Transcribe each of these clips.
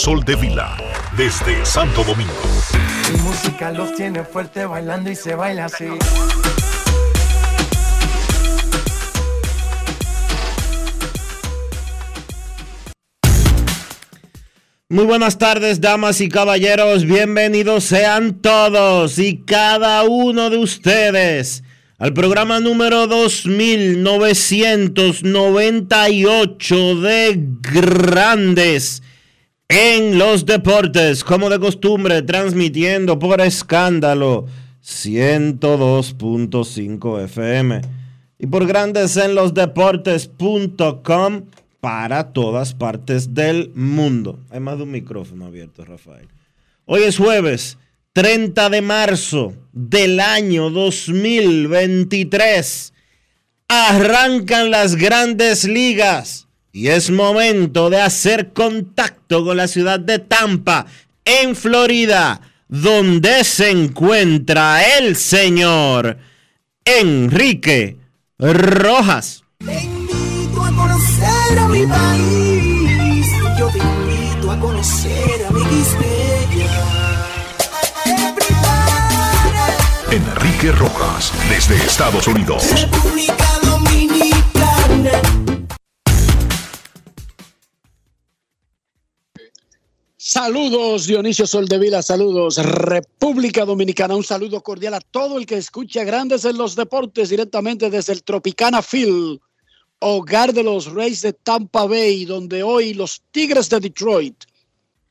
Sol de Vila, desde Santo Domingo. Mi música los tiene fuerte bailando y se baila así. Muy buenas tardes, damas y caballeros. Bienvenidos sean todos y cada uno de ustedes al programa número 2998 de Grandes en los deportes, como de costumbre, transmitiendo por escándalo 102.5 FM y por grandes en los deportes.com para todas partes del mundo. Hay más de un micrófono abierto, Rafael. Hoy es jueves 30 de marzo del año 2023. Arrancan las grandes ligas y es momento de hacer contacto con la ciudad de Tampa, en Florida, donde se encuentra el señor Enrique Rojas. Te invito a conocer a mi país. Yo te invito a conocer a mi Enrique Rojas, desde Estados Unidos. República Saludos Dionisio Soldevila, saludos República Dominicana, un saludo cordial a todo el que escucha Grandes en los Deportes directamente desde el Tropicana Field, hogar de los Reyes de Tampa Bay, donde hoy los Tigres de Detroit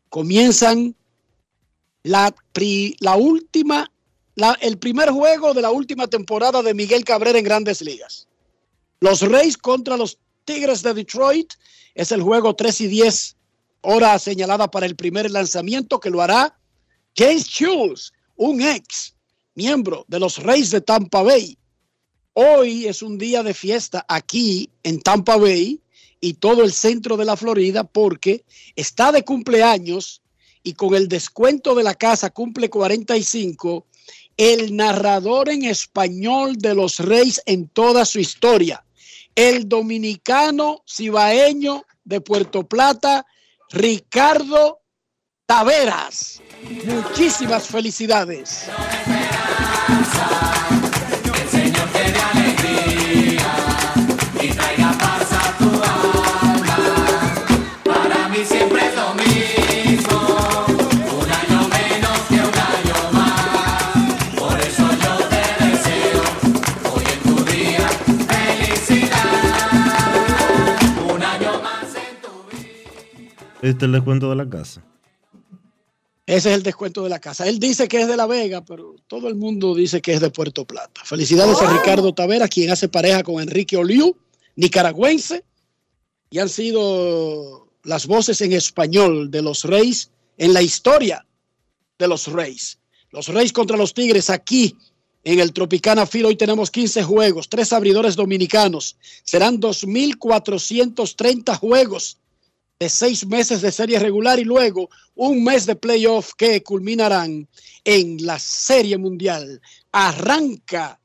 comienzan la, la última, el primer juego de la última temporada de Miguel Cabrera en Grandes Ligas. Los Reyes contra los Tigres de Detroit es el juego 3 y 10 hora señalada para el primer lanzamiento que lo hará James Schultz, un ex miembro de los Reyes de Tampa Bay. Hoy es un día de fiesta aquí en Tampa Bay y todo el centro de la Florida porque está de cumpleaños y con el descuento de la casa cumple 45 el narrador en español de los Reyes en toda su historia, el dominicano cibaeño de Puerto Plata, Ricardo Taveras. Muchísimas felicidades. Este es el descuento de la casa. Ese es el descuento de la casa. Él dice que es de La Vega, pero todo el mundo dice que es de Puerto Plata. Felicidades a oh. Ricardo Tavera, quien hace pareja con Enrique Oliu, nicaragüense, y han sido las voces en español de los Reyes en la historia de los Reyes. Los Reyes contra los Tigres aquí en el Tropicana Filo. Hoy tenemos 15 juegos, tres abridores dominicanos. Serán 2.430 juegos de seis meses de serie regular y luego un mes de playoff que culminarán en la Serie Mundial. Arranca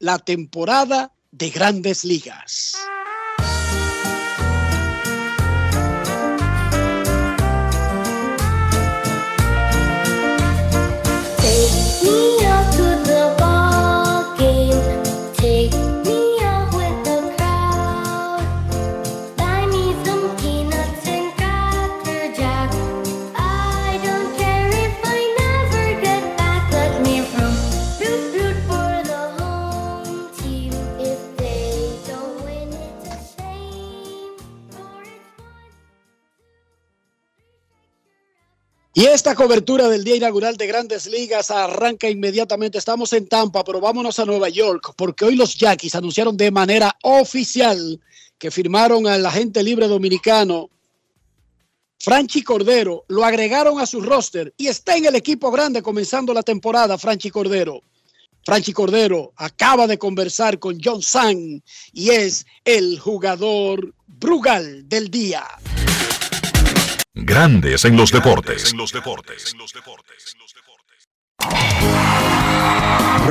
la temporada de grandes ligas. Y esta cobertura del día inaugural de Grandes Ligas arranca inmediatamente. Estamos en Tampa, pero vámonos a Nueva York, porque hoy los Yankees anunciaron de manera oficial que firmaron al agente libre dominicano Franchi Cordero. Lo agregaron a su roster y está en el equipo grande comenzando la temporada, Franchi Cordero. Franchi Cordero acaba de conversar con John Sang y es el jugador Brugal del día. Grandes en los deportes.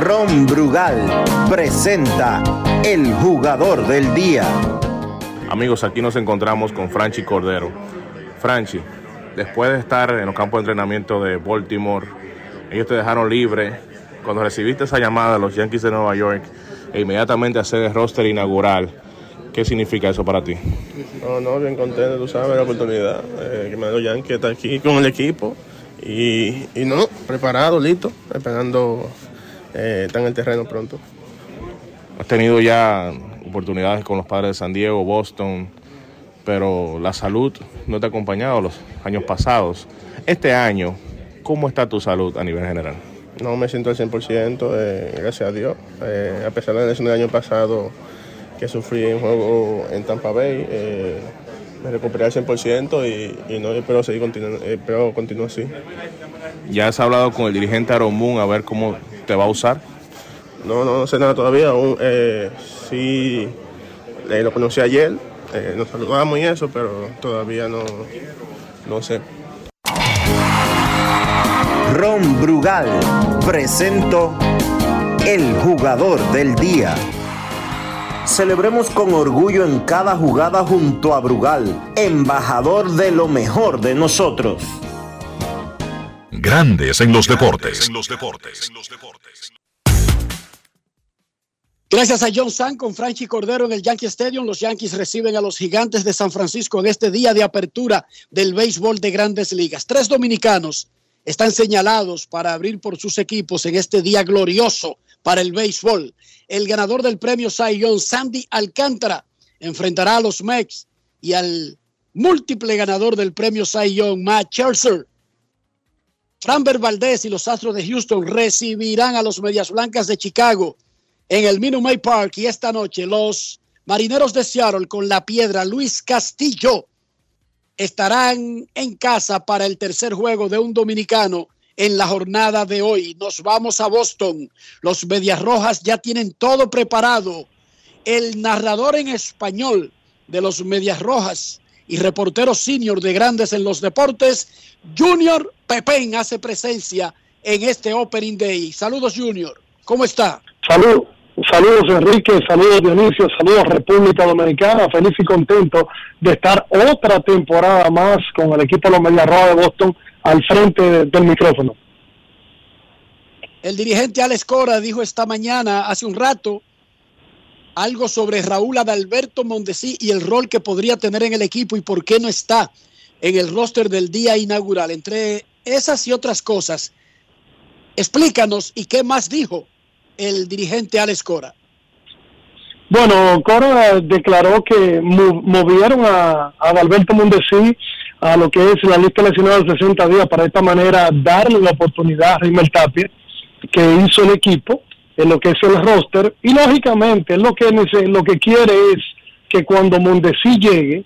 Ron Brugal presenta el jugador del día. Amigos, aquí nos encontramos con Franchi Cordero. Franchi, después de estar en los campos de entrenamiento de Baltimore, ellos te dejaron libre. Cuando recibiste esa llamada de los Yankees de Nueva York e inmediatamente hacer el roster inaugural, ¿qué significa eso para ti? No, no, bien contento, tú sabes, la oportunidad eh, que me da los Yankees estar aquí con el equipo y, y no, preparado, listo, esperando eh, estar en el terreno pronto. Has tenido ya oportunidades con los padres de San Diego, Boston, pero la salud no te ha acompañado los años pasados. Este año, ¿cómo está tu salud a nivel general? No me siento al 100%, eh, gracias a Dios. Eh, a pesar de la lesión del año pasado que sufrí en juego en Tampa Bay, eh, me recuperé al 100% y, y no espero seguir continuando, espero continuar así. ¿Ya has hablado con el dirigente Aaron Moon a ver cómo te va a usar? No, no, no sé nada todavía. Aún, eh, sí, eh, lo conocí ayer, eh, nos saludamos y eso, pero todavía no, no sé. Ron Brugal presento el jugador del día. Celebremos con orgullo en cada jugada junto a Brugal, embajador de lo mejor de nosotros. Grandes en los deportes. Gracias a John San con Franchi Cordero en el Yankee Stadium. Los Yankees reciben a los gigantes de San Francisco en este día de apertura del béisbol de grandes ligas. Tres dominicanos están señalados para abrir por sus equipos en este día glorioso para el béisbol. El ganador del premio Cy Young, Sandy Alcántara, enfrentará a los Mex y al múltiple ganador del premio Cy Young, Matt Scherzer. Framber Valdez y los Astros de Houston recibirán a los Medias Blancas de Chicago en el Minute Maid Park y esta noche los Marineros de Seattle con la piedra Luis Castillo estarán en casa para el tercer juego de un dominicano en la jornada de hoy. Nos vamos a Boston. Los Medias Rojas ya tienen todo preparado. El narrador en español de los Medias Rojas y reportero senior de Grandes en los Deportes, Junior Pepén, hace presencia en este Opening Day. Saludos, Junior. ¿Cómo está? Salud. Saludos Enrique, saludos Dionisio, saludos República Dominicana, feliz y contento de estar otra temporada más con el equipo de los Medias Rojas de Boston al frente de, del micrófono. El dirigente Alex Cora dijo esta mañana, hace un rato, algo sobre Raúl Adalberto Mondesí y el rol que podría tener en el equipo y por qué no está en el roster del día inaugural. Entre esas y otras cosas, explícanos y qué más dijo el dirigente Alex Cora. Bueno, Cora declaró que movieron a, a Adalberto Mondesí a lo que es la lista nacional de 60 días para de esta manera darle la oportunidad a Rimmel Tapia que hizo el equipo en lo que es el roster y lógicamente lo que lo que quiere es que cuando Mondesí llegue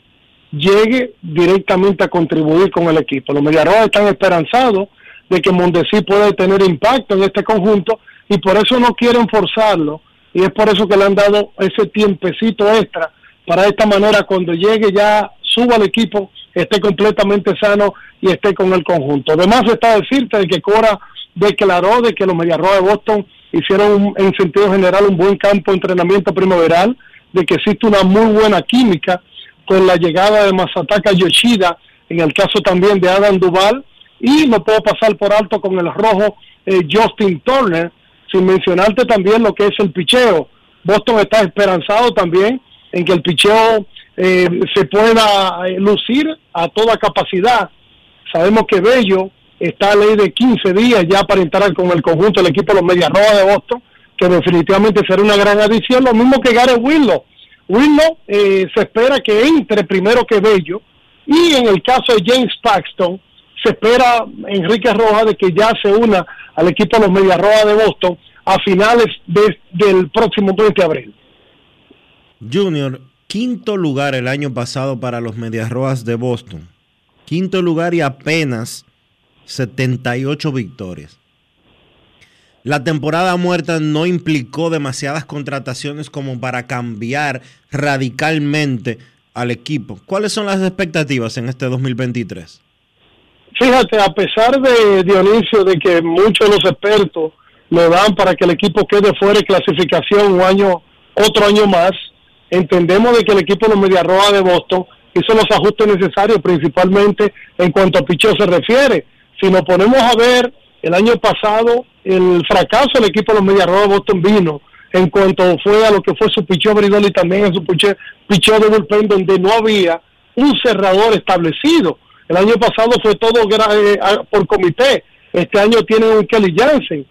llegue directamente a contribuir con el equipo. Los Mediarrojas están esperanzados de que Mondesí pueda tener impacto en este conjunto y por eso no quieren forzarlo y es por eso que le han dado ese tiempecito extra para de esta manera cuando llegue ya suba al equipo, esté completamente sano y esté con el conjunto. Además está decirte de que Cora declaró de que los Mediarrojas de Boston hicieron en sentido general un buen campo de entrenamiento primaveral, de que existe una muy buena química con la llegada de Masataka Yoshida, en el caso también de Adam Duval, y no puedo pasar por alto con el rojo eh, Justin Turner, sin mencionarte también lo que es el picheo. Boston está esperanzado también en que el picheo eh, se pueda eh, lucir a toda capacidad. Sabemos que Bello está a ley de 15 días ya para entrar con el conjunto del equipo de los Medias Rojas de Boston, que definitivamente será una gran adición, lo mismo que Gareth Willow. Willow eh, se espera que entre primero que Bello, y en el caso de James Paxton, se espera Enrique Rojas de que ya se una al equipo de los Medias Rojas de Boston a finales de- del próximo mes de abril. Junior, quinto lugar el año pasado para los Medias Rojas de Boston. Quinto lugar y apenas 78 victorias. La temporada muerta no implicó demasiadas contrataciones como para cambiar radicalmente al equipo. ¿Cuáles son las expectativas en este 2023? Fíjate, a pesar de Dionisio, de que muchos de los expertos lo dan para que el equipo quede fuera de clasificación un año, otro año más, entendemos de que el equipo de los Medias Rojas de Boston hizo los ajustes necesarios, principalmente en cuanto a picheo se refiere. Si nos ponemos a ver, el año pasado el fracaso del equipo de los Medias Rojas de Boston vino en cuanto fue a lo que fue su picheo abridor y también en su picheo, picheo de bullpen donde no había un cerrador establecido. El año pasado fue todo eh, a- por comité. Este año tienen un Kelly Jansen.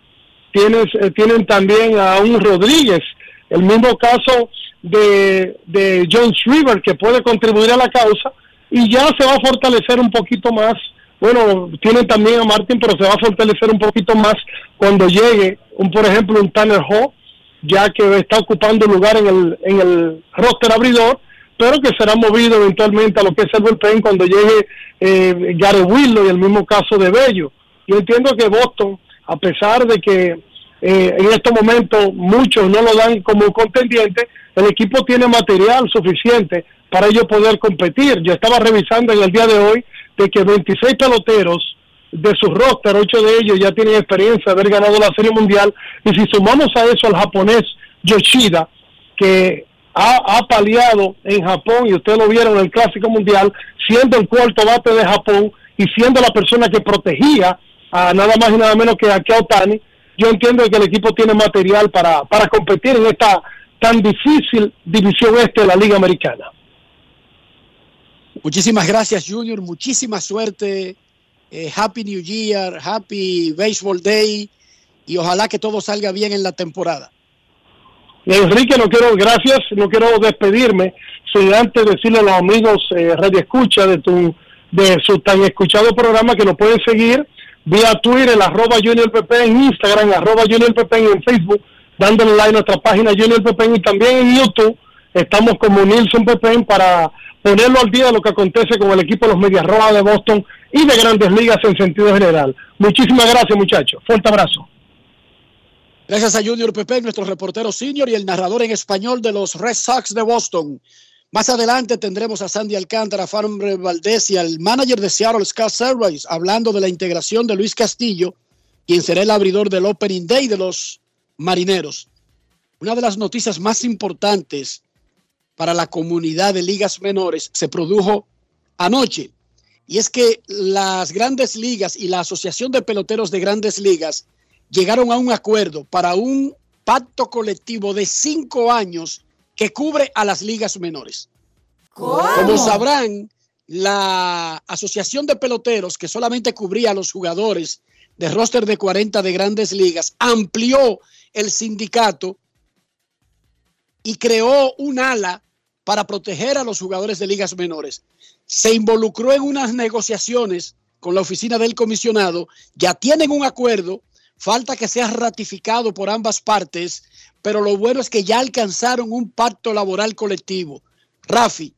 Tienes, eh, tienen también a un Rodríguez. El mismo caso de, de John Shriver, que puede contribuir a la causa. Y ya se va a fortalecer un poquito más. Bueno, tienen también a Martin, pero se va a fortalecer un poquito más cuando llegue, un por ejemplo, un Tanner Hall, ya que está ocupando lugar en el, en el roster abridor pero que será movido eventualmente a lo que es el bullpen cuando llegue eh, Gary Willow y el mismo caso de Bello. Yo entiendo que Boston, a pesar de que eh, en estos momentos muchos no lo dan como contendiente, el equipo tiene material suficiente para ellos poder competir. Yo estaba revisando en el día de hoy de que 26 peloteros de su roster, ocho de ellos ya tienen experiencia de haber ganado la Serie Mundial, y si sumamos a eso al japonés Yoshida, que ha, ha paliado en Japón, y ustedes lo vieron en el Clásico Mundial, siendo el cuarto bate de Japón y siendo la persona que protegía a nada más y nada menos que a Otani, yo entiendo que el equipo tiene material para, para competir en esta tan difícil división este de la Liga Americana. Muchísimas gracias, Junior. Muchísima suerte. Eh, happy New Year, Happy Baseball Day. Y ojalá que todo salga bien en la temporada. Y Enrique, no quiero, gracias, no quiero despedirme sin antes decirle a los amigos eh, Radio Escucha de tu de su tan escuchado programa que lo pueden seguir vía Twitter, arroba Junior Pepe en Instagram, arroba Junior Pepe en Facebook, dándole like a nuestra página Junior Pepe y también en YouTube estamos como Nilson Pepe para ponerlo al día de lo que acontece con el equipo de los Medias Rojas de Boston y de Grandes Ligas en sentido general. Muchísimas gracias muchachos, fuerte abrazo. Gracias a Junior Pepe, nuestro reportero senior y el narrador en español de los Red Sox de Boston. Más adelante tendremos a Sandy Alcántara, Farmer Valdés y al manager de Seattle, Scott Service, hablando de la integración de Luis Castillo, quien será el abridor del Opening Day de los Marineros. Una de las noticias más importantes para la comunidad de ligas menores se produjo anoche. Y es que las grandes ligas y la Asociación de Peloteros de Grandes Ligas llegaron a un acuerdo para un pacto colectivo de cinco años que cubre a las ligas menores. Como sabrán, la Asociación de Peloteros, que solamente cubría a los jugadores de roster de 40 de grandes ligas, amplió el sindicato y creó un ala para proteger a los jugadores de ligas menores. Se involucró en unas negociaciones con la oficina del comisionado, ya tienen un acuerdo, falta que sea ratificado por ambas partes, pero lo bueno es que ya alcanzaron un pacto laboral colectivo. Rafi,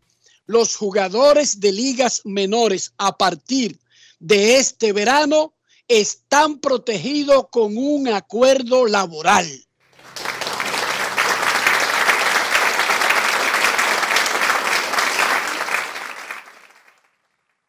los jugadores de ligas menores a partir de este verano están protegidos con un acuerdo laboral.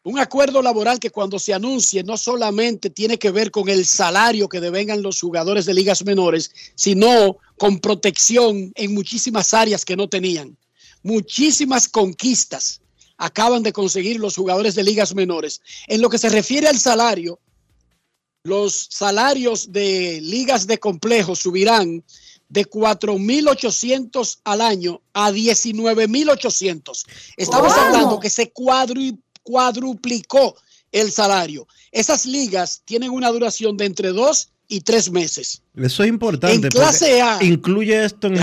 Un acuerdo laboral que cuando se anuncie no solamente tiene que ver con el salario que devengan los jugadores de ligas menores, sino con protección en muchísimas áreas que no tenían. Muchísimas conquistas acaban de conseguir los jugadores de ligas menores. En lo que se refiere al salario, los salarios de ligas de complejo subirán de 4.800 al año a 19.800. Estamos hablando que se cuadru- cuadruplicó el salario. Esas ligas tienen una duración de entre dos y tres meses. Eso es importante. En clase A, Incluye esto, en-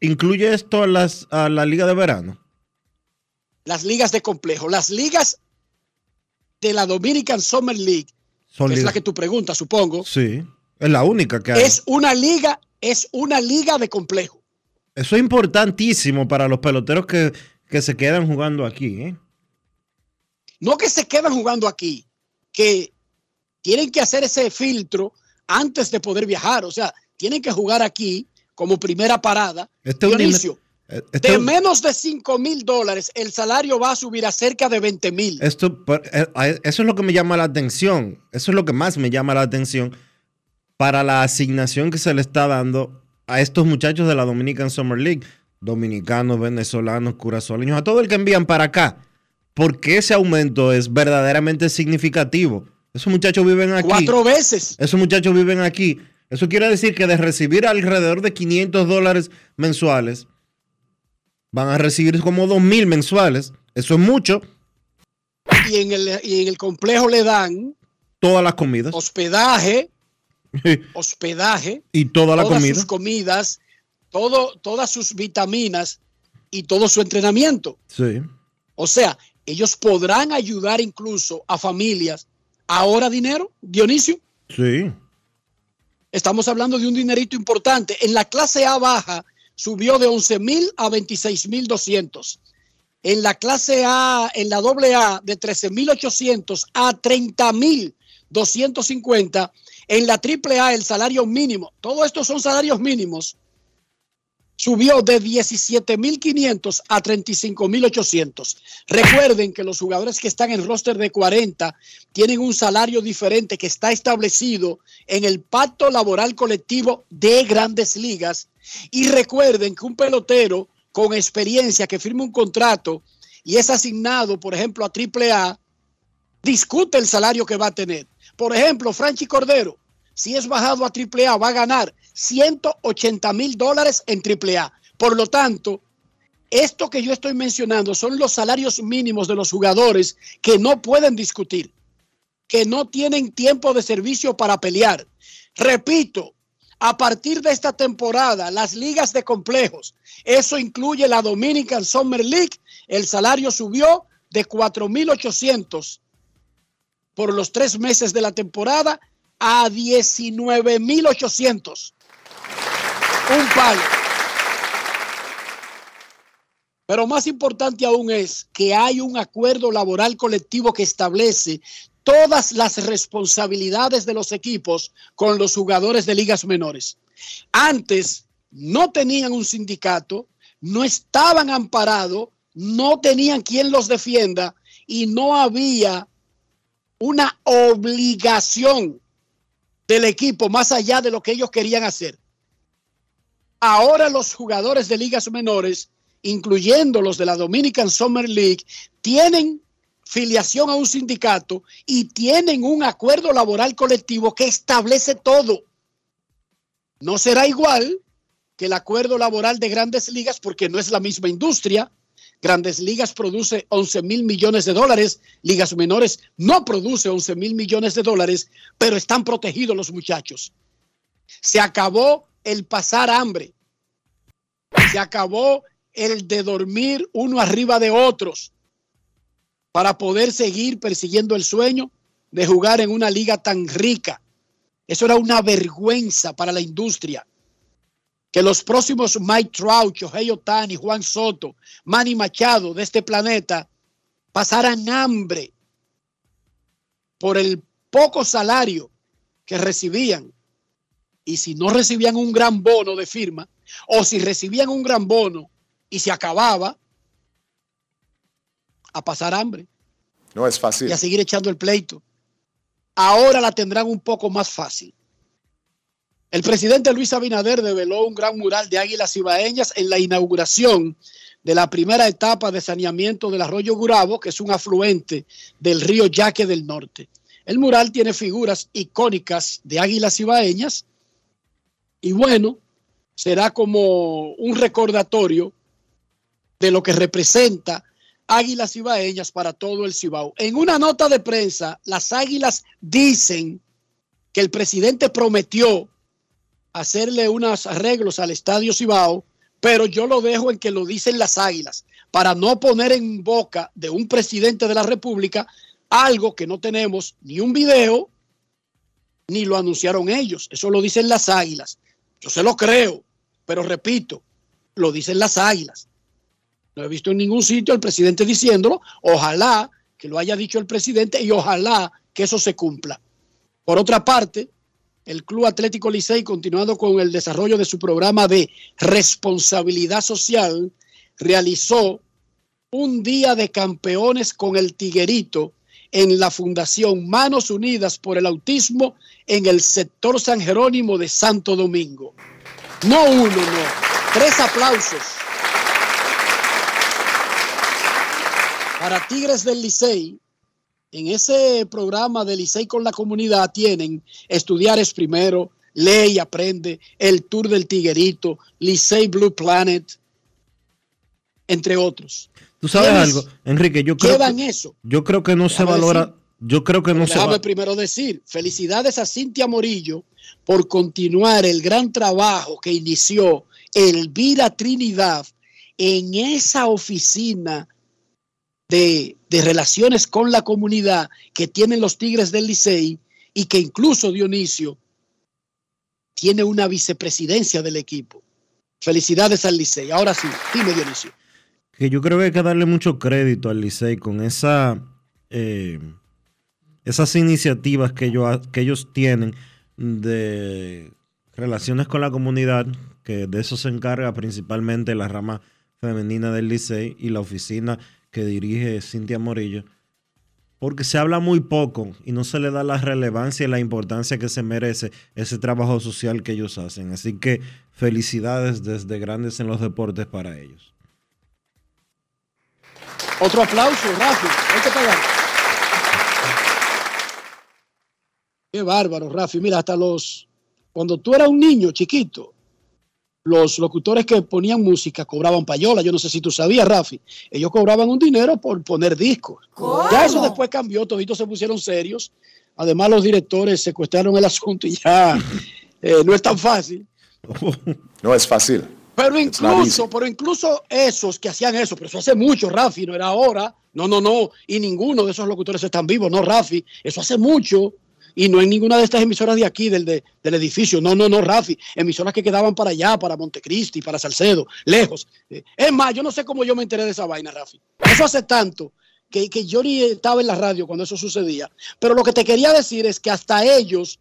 incluye esto a, las, a la liga de verano. Las ligas de complejo. Las ligas de la Dominican Summer League, Son que es la que tú preguntas, supongo, Sí, es la única que hay. es una liga, es una liga de complejo. Eso es importantísimo para los peloteros que, que se quedan jugando aquí. ¿eh? No que se quedan jugando aquí, que tienen que hacer ese filtro antes de poder viajar. O sea, tienen que jugar aquí como primera parada. Este Dionisio, este- de menos de 5 mil dólares, el salario va a subir a cerca de 20 mil. Esto, eh, eso es lo que me llama la atención. Eso es lo que más me llama la atención para la asignación que se le está dando a estos muchachos de la Dominican Summer League. Dominicanos, venezolanos, curazoleños, a todo el que envían para acá. Porque ese aumento es verdaderamente significativo. Esos muchachos viven aquí. Cuatro veces. Esos muchachos viven aquí. Eso quiere decir que de recibir alrededor de 500 dólares mensuales, van a recibir como 2 mil mensuales. Eso es mucho. Y en el, y en el complejo le dan Todas las comidas. hospedaje, hospedaje, y toda la todas comida. sus comidas, todo, todas sus vitaminas y todo su entrenamiento. Sí. O sea, ellos podrán ayudar incluso a familias. Ahora dinero, Dionisio, Sí. estamos hablando de un dinerito importante. En la clase A baja subió de 11 mil a 26 mil 200. En la clase A, en la doble A, de 13 mil 800 a 30 mil 250. En la triple A, el salario mínimo, todos estos son salarios mínimos, subió de 17.500 a 35.800. Recuerden que los jugadores que están en roster de 40 tienen un salario diferente que está establecido en el pacto laboral colectivo de grandes ligas. Y recuerden que un pelotero con experiencia que firma un contrato y es asignado, por ejemplo, a AAA, discute el salario que va a tener. Por ejemplo, Franchi Cordero, si es bajado a AAA, va a ganar 180 mil dólares en AAA. Por lo tanto, esto que yo estoy mencionando son los salarios mínimos de los jugadores que no pueden discutir, que no tienen tiempo de servicio para pelear. Repito, a partir de esta temporada, las ligas de complejos, eso incluye la Dominican Summer League, el salario subió de 4.800 por los tres meses de la temporada a 19.800. Un palo. Pero más importante aún es que hay un acuerdo laboral colectivo que establece todas las responsabilidades de los equipos con los jugadores de ligas menores. Antes no tenían un sindicato, no estaban amparados, no tenían quien los defienda y no había una obligación del equipo más allá de lo que ellos querían hacer. Ahora los jugadores de ligas menores, incluyendo los de la Dominican Summer League, tienen filiación a un sindicato y tienen un acuerdo laboral colectivo que establece todo. No será igual que el acuerdo laboral de grandes ligas porque no es la misma industria. Grandes Ligas produce 11 mil millones de dólares, ligas menores no produce 11 mil millones de dólares, pero están protegidos los muchachos. Se acabó el pasar hambre, se acabó el de dormir uno arriba de otros para poder seguir persiguiendo el sueño de jugar en una liga tan rica. Eso era una vergüenza para la industria que los próximos Mike Trout, Shohei Otani, Juan Soto, Manny Machado de este planeta pasaran hambre por el poco salario que recibían. Y si no recibían un gran bono de firma, o si recibían un gran bono y se acababa, a pasar hambre No es fácil. y a seguir echando el pleito. Ahora la tendrán un poco más fácil. El presidente Luis Abinader develó un gran mural de águilas ibaeñas en la inauguración de la primera etapa de saneamiento del arroyo Gurabo, que es un afluente del río Yaque del Norte. El mural tiene figuras icónicas de águilas ibaeñas y bueno, será como un recordatorio de lo que representa Águilas Ibaeñas para todo el Cibao. En una nota de prensa, las Águilas dicen que el presidente prometió hacerle unos arreglos al Estadio Cibao, pero yo lo dejo en que lo dicen las Águilas, para no poner en boca de un presidente de la República Algo que no tenemos ni un video, ni lo anunciaron ellos. Eso lo dicen las águilas. Se lo creo, pero repito, lo dicen las águilas. No he visto en ningún sitio al presidente diciéndolo. Ojalá que lo haya dicho el presidente y ojalá que eso se cumpla. Por otra parte, el Club Atlético Licey, continuando con el desarrollo de su programa de responsabilidad social, realizó un día de campeones con el tiguerito en la Fundación Manos Unidas por el Autismo en el sector San Jerónimo de Santo Domingo. No uno, no. Tres aplausos para Tigres del Licey. En ese programa de Licey con la comunidad tienen Estudiar es primero, Ley y Aprende, el Tour del Tiguerito, Licey Blue Planet, entre otros. Tú sabes ¿Quiénes algo, Enrique, yo creo, llevan que, eso? yo creo que no se valora, decir. yo creo que no se Déjame va, primero decir, felicidades a Cintia Morillo por continuar el gran trabajo que inició Elvira Trinidad en esa oficina de, de relaciones con la comunidad que tienen los Tigres del Licey y que incluso Dionisio tiene una vicepresidencia del equipo. Felicidades al Licey. Ahora sí, dime Dionisio. Que yo creo que hay que darle mucho crédito al Licey con eh, esas iniciativas que que ellos tienen de relaciones con la comunidad, que de eso se encarga principalmente la rama femenina del Licey y la oficina que dirige Cintia Morillo, porque se habla muy poco y no se le da la relevancia y la importancia que se merece ese trabajo social que ellos hacen. Así que felicidades desde Grandes en los Deportes para ellos. Otro aplauso, Rafi. Hay que pagar. Qué bárbaro, Rafi. Mira, hasta los. Cuando tú eras un niño chiquito, los locutores que ponían música cobraban payola. Yo no sé si tú sabías, Rafi. Ellos cobraban un dinero por poner discos. Ya eso después cambió, toditos se pusieron serios. Además, los directores secuestraron el asunto y ya eh, no es tan fácil. No es fácil. Pero incluso, pero incluso esos que hacían eso, pero eso hace mucho, Rafi, no era ahora. No, no, no. Y ninguno de esos locutores están vivos, no, Rafi. Eso hace mucho. Y no en ninguna de estas emisoras de aquí, del, de- del edificio. No, no, no, Rafi. Emisoras que quedaban para allá, para Montecristi, para Salcedo, lejos. Eh, Es más, yo no sé cómo yo me enteré de esa vaina, Rafi. Eso hace tanto que, que yo ni estaba en la radio cuando eso sucedía. Pero lo que te quería decir es que hasta ellos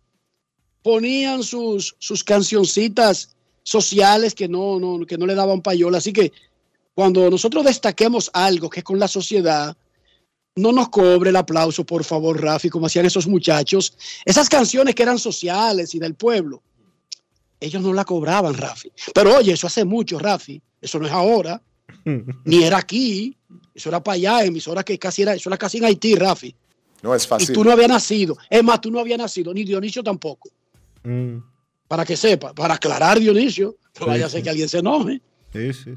ponían sus, sus cancioncitas sociales que no, no, que no le daban payola. Así que cuando nosotros destaquemos algo que es con la sociedad, no nos cobre el aplauso, por favor, Rafi, como hacían esos muchachos. Esas canciones que eran sociales y del pueblo, ellos no la cobraban, Rafi. Pero oye, eso hace mucho, Rafi. Eso no es ahora, ni era aquí. Eso era para allá, emisoras que casi era, eso era casi en Haití, Rafi. No es Y fácil. tú no habías nacido. Es más, tú no habías nacido, ni Dionisio tampoco. Mm, Para que sepa, para aclarar, Dionisio. No vaya a ser que alguien se enoje. sí, sí.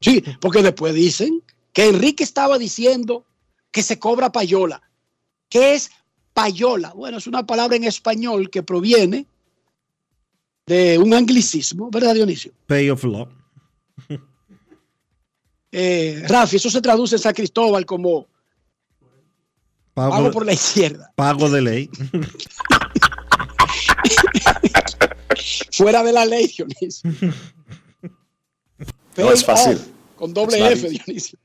Sí, porque después dicen que Enrique estaba diciendo que se cobra payola. ¿Qué es payola? Bueno, es una palabra en español que proviene de un anglicismo, ¿verdad, Dionisio? Pay of law. Eh, Rafi, eso se traduce en San Cristóbal como Pago, pago por la izquierda, pago de ley. fuera de la ley, Dionisio. No es fácil. off, con doble It's F. Dionisio.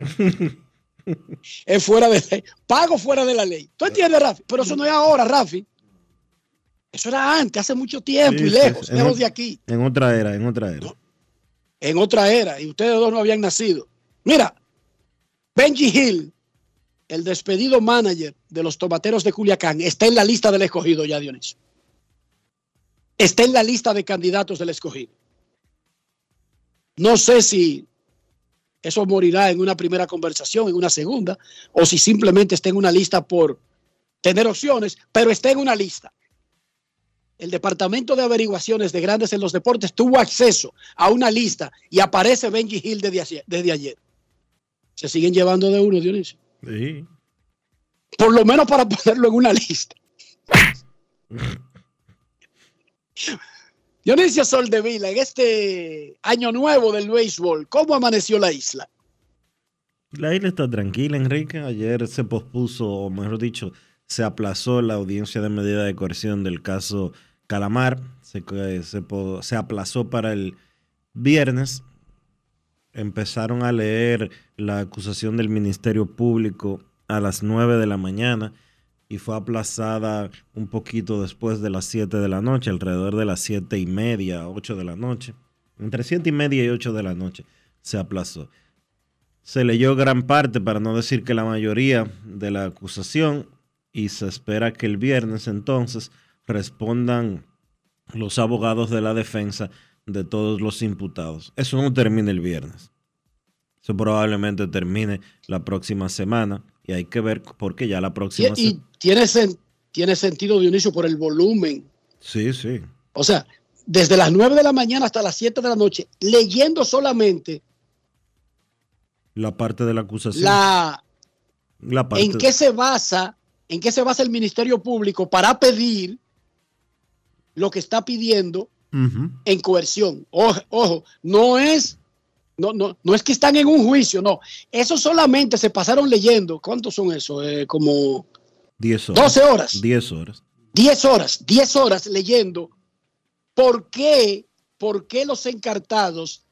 es fuera de ley. Pago fuera de la ley. ¿Tú entiendes, Rafi? Pero eso no es ahora, Rafi. Eso era antes, hace mucho tiempo Sí, y lejos. En lejos de aquí, En otra era, en otra era. en otra era, y ustedes dos no habían nacido. Mira, Benji Hill, el despedido manager de los tomateros de Culiacán, está en la lista del escogido ya, Dionisio. Está en la lista de candidatos del escogido. No sé si eso morirá en una primera conversación, en una segunda, o si simplemente está en una lista por tener opciones, pero está en una lista. El Departamento de Averiguaciones de Grandes en los Deportes tuvo acceso a una lista y aparece Benji Hill desde. Desde ayer. Se siguen llevando de uno, Dionisio. Sí. Por lo menos para ponerlo en una lista. Dionisio Soldevila, en este año nuevo del béisbol, ¿cómo amaneció la isla? La isla está tranquila, Enrique. Ayer se pospuso, o mejor dicho, se aplazó la audiencia de medida de coerción del caso Calamar. Se, se, se aplazó para el viernes. Empezaron a leer la acusación del Ministerio Público a las 9 de la mañana y fue aplazada un poquito después de las 7 de la noche, alrededor de las 7 y media, 8 de la noche. Entre 7 y media y 8 de la noche se aplazó. Se leyó gran parte, para no decir que la mayoría, de la acusación y se espera que el viernes entonces respondan los abogados de la defensa de todos los imputados. Eso no termina el viernes. Eso probablemente termine la próxima semana y hay que ver porque ya la próxima semana... Y tiene, tiene sentido, Dionisio, por el volumen. Sí, sí. O sea, desde las 9 de la mañana hasta las 7 de la noche, leyendo solamente... La parte de la acusación. La, la parte ¿En qué se basa? ¿En qué se basa el Ministerio Público para pedir lo que está pidiendo en coerción? Ojo, ojo, no es no, no, no es que están en un juicio, no. Eso solamente se pasaron leyendo. ¿Cuántos son eso? Eh, como 10 horas. 12 horas. 10 horas. 10 horas, 10 horas leyendo por qué, por qué los encartados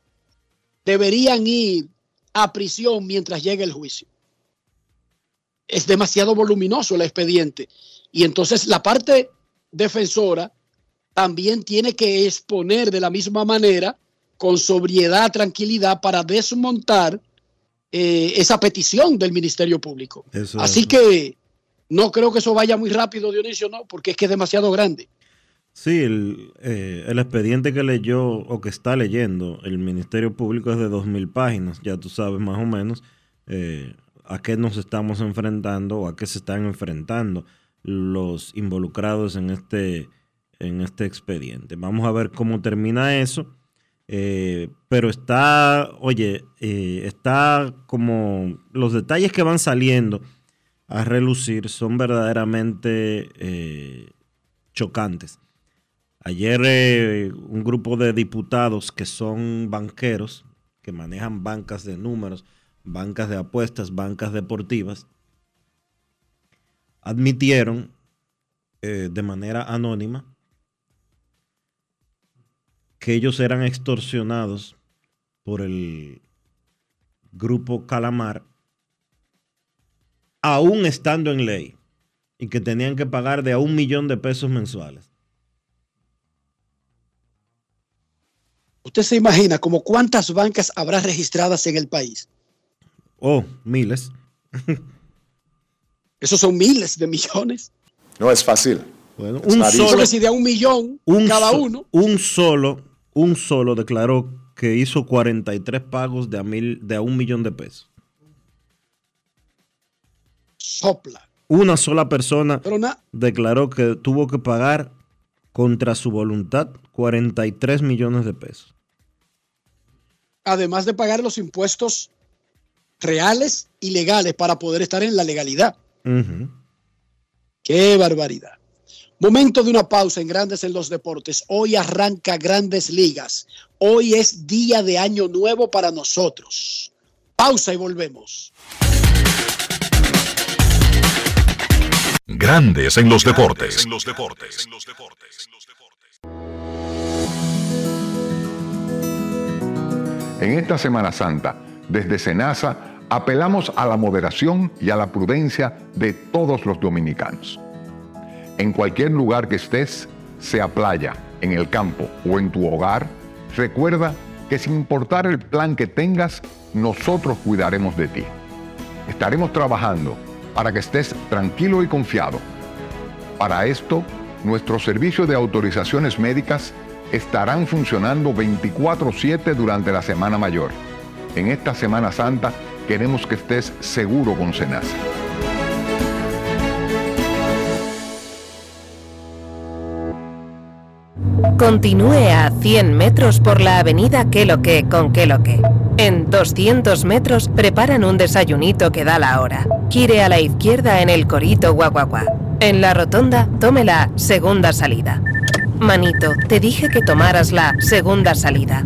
deberían ir a prisión mientras llegue el juicio. Es demasiado voluminoso el expediente. Y entonces la parte defensora también tiene que exponer de la misma manera con sobriedad, tranquilidad para desmontar eh, esa petición del Ministerio Público. Así que no creo que eso vaya muy rápido, Dionisio, no, porque es que es demasiado grande. Sí, el, eh, expediente que leyó o que está leyendo el Ministerio Público es de 2.000 páginas, ya tú sabes más o menos eh, a qué nos estamos enfrentando o a qué se están enfrentando los involucrados en este, en este expediente. Vamos a ver cómo termina eso. Eh, pero está, oye, está como los detalles que van saliendo a relucir son verdaderamente eh, chocantes. Ayer un grupo de diputados que son banqueros, que manejan bancas de números, bancas de apuestas, bancas deportivas, admitieron de manera anónima que ellos eran extorsionados por el grupo Calamar, aún estando en ley, y que tenían que pagar de a un millón de pesos mensuales. ¿Usted se imagina como cuántas bancas habrá registradas en el país? Oh, miles. Esos son miles de millones. No es fácil. Bueno, un solo, si de a un millón cada uno. Un solo un solo declaró que hizo 43 pagos de a, mil, de a un millón de pesos. Sopla. Una sola persona declaró que tuvo que pagar contra su voluntad 43 millones de pesos. Además de pagar los impuestos reales y legales para poder estar en la legalidad. Qué barbaridad. Momento de una pausa en Grandes en los Deportes. Hoy arranca Grandes Ligas. Hoy es día de año nuevo para nosotros. Pausa y volvemos. Grandes en los deportes. En los deportes. En esta Semana Santa, desde Senasa, apelamos a la moderación y a la prudencia de todos los dominicanos. En cualquier lugar que estés, sea playa, en el campo o en tu hogar, recuerda que sin importar el plan que tengas, nosotros cuidaremos de ti. Estaremos trabajando para que estés tranquilo y confiado. Para esto, nuestros servicios de autorizaciones médicas estarán funcionando 24/7 durante la Semana Mayor. En esta Semana Santa queremos que estés seguro con Senasa. Continúe a 100 metros por la avenida Queloque con Queloque. En 200 metros preparan un desayunito que da la hora. Gire a la izquierda en el Corito Guaguaguá. En la rotonda, tome la segunda salida. Manito, te dije que tomaras la segunda salida.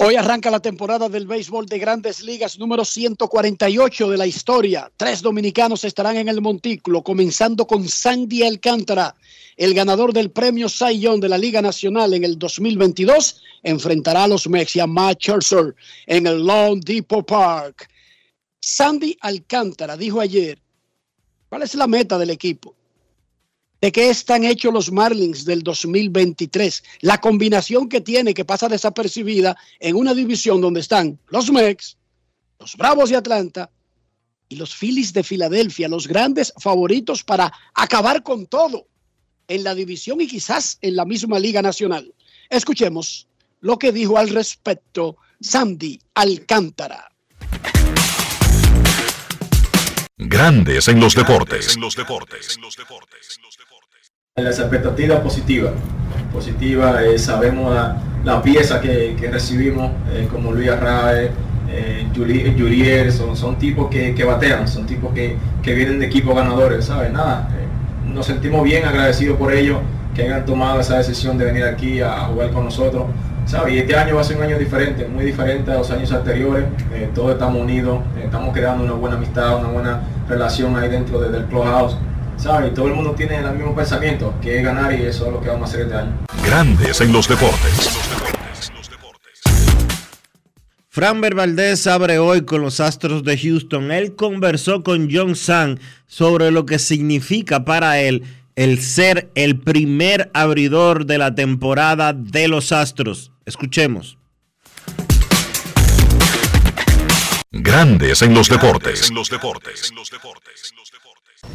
Hoy arranca la temporada del béisbol de grandes ligas número 148 de la historia. Tres dominicanos estarán en el montículo, comenzando con Sandy Alcántara, el ganador del premio Cy Young de la Liga Nacional en el 2022, enfrentará a los Mex y a Matt en el Long Depot Park. Sandy Alcántara dijo ayer, ¿cuál es la meta del equipo? ¿De qué están hechos los Marlins del 2023? La combinación que tiene, que pasa desapercibida en una división donde están los Mex, los Bravos de Atlanta y los Phillies de Filadelfia, los grandes favoritos para acabar con todo en la división y quizás en la misma Liga Nacional. Escuchemos lo que dijo al respecto Sandy Alcántara. Grandes en los deportes. Las expectativas positivas, positiva, eh, sabemos la, la, pieza que, que recibimos, eh, como Luis Arrae, eh, Jurier, son, son tipos que, que, batean, son tipos que, que vienen de equipos ganadores, ¿sabes? Nada, eh, nos sentimos bien agradecidos por ellos, que hayan tomado esa decisión de venir aquí a jugar con nosotros, ¿sabes? Y este año va a ser un año diferente, muy diferente a los años anteriores, eh, todos estamos unidos, estamos creando una buena amistad, una buena relación ahí dentro de, del clubhouse. ¿Sabes? Y todo el mundo tiene el mismo pensamiento, que es ganar y eso es lo que vamos a hacer este año. Grandes en los deportes. Fran Valdez abre hoy con los Astros de Houston. Él conversó con John Sang sobre lo que significa para él el ser el primer abridor de la temporada de los Astros. Escuchemos. Grandes en los deportes.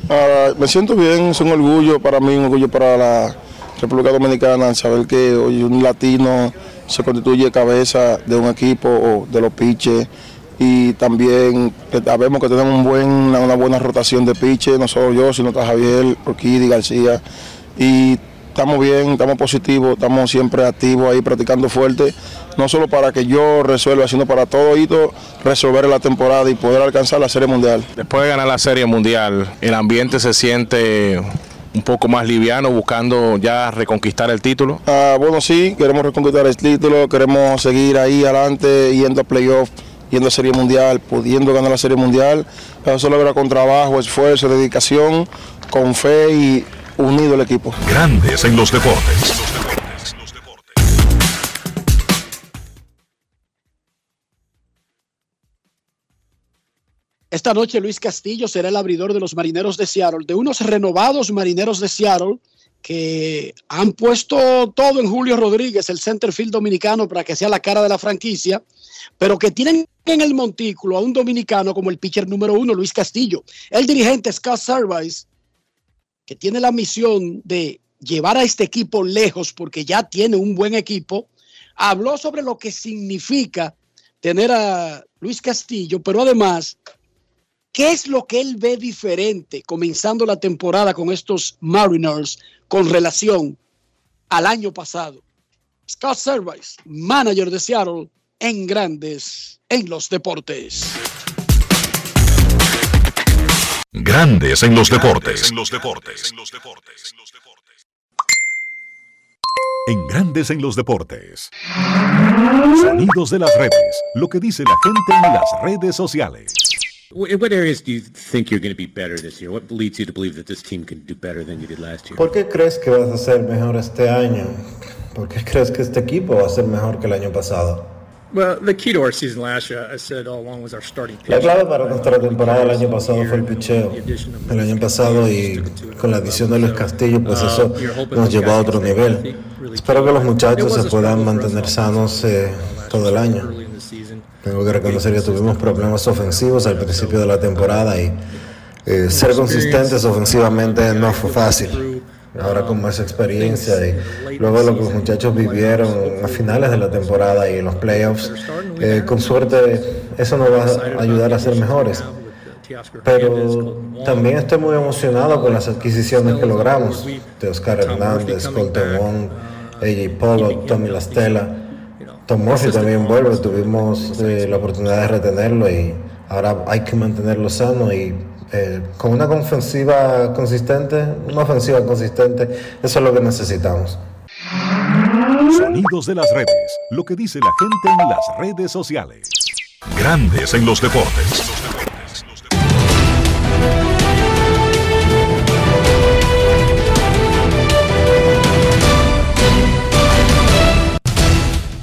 Uh, me siento bien, es un orgullo para mí, un orgullo para la República Dominicana, saber que hoy un latino se constituye cabeza de un equipo o de los piches. Y también que sabemos que tenemos una buena rotación de piches, no solo yo, sino Javier, Orquídea García. Y estamos bien, estamos positivos, estamos siempre activos ahí practicando fuerte, no solo para que yo resuelva, sino para todo hito resolver la temporada y poder alcanzar la Serie Mundial. Después de ganar la Serie Mundial, el ambiente se siente un poco más liviano, buscando ya reconquistar el título. Ah, bueno, sí, queremos reconquistar el título, queremos seguir ahí adelante, yendo a playoff, yendo a Serie Mundial, pudiendo ganar la Serie Mundial. Eso lo logra con trabajo, esfuerzo, dedicación, con fe y unido el equipo. Grandes en los deportes. Esta noche Luis Castillo será el abridor de los Marineros de Seattle, de unos renovados Marineros de Seattle que han puesto todo en Julio Rodríguez, el centerfield dominicano, para que sea la cara de la franquicia, pero que tienen en el montículo a un dominicano como el pitcher número uno, Luis Castillo. El dirigente Scott Service, que tiene la misión de llevar a este equipo lejos porque ya tiene un buen equipo, habló sobre lo que significa tener a Luis Castillo, pero además ¿Qué es lo que él ve diferente comenzando la temporada con estos Mariners con relación al año pasado? Scott Service, manager de Seattle en grandes en los deportes. Grandes en los deportes. En Grandes en los deportes. Sonidos de las redes. Lo que dice la gente en las redes sociales. In what areas do you think you're going to be better this year? What leads you to believe that this team can do better than you did last year? ¿Por qué crees que vas a ser mejor este año? ¿Por qué crees que este equipo va a ser mejor que el año pasado? Well, the key to our season last year, I said all along, was our starting pitch. La clave para nuestra temporada el año pasado fue el picheo. El año pasado y con la adición de Luis Castillo, pues eso nos llevó a otro nivel. Espero que los muchachos se puedan mantener sanos eh, todo el año. Tengo que reconocer que tuvimos problemas ofensivos al principio de la temporada y eh, ser consistentes ofensivamente no fue fácil. Ahora con más experiencia y luego lo que los muchachos vivieron a finales de la temporada y en los playoffs, eh, con suerte eso nos va a ayudar a ser mejores. Pero también estoy muy emocionado con las adquisiciones que logramos de Oscar Hernández, Colton Wong, AJ Polo, Tommy Lastela. Tom Murphy también vuelve, tuvimos eh, la oportunidad de retenerlo y ahora hay que mantenerlo sano y eh, con una ofensiva consistente, una ofensiva consistente, eso es lo que necesitamos. Sonidos de las redes, lo que dice la gente en las redes sociales. Grandes en los deportes.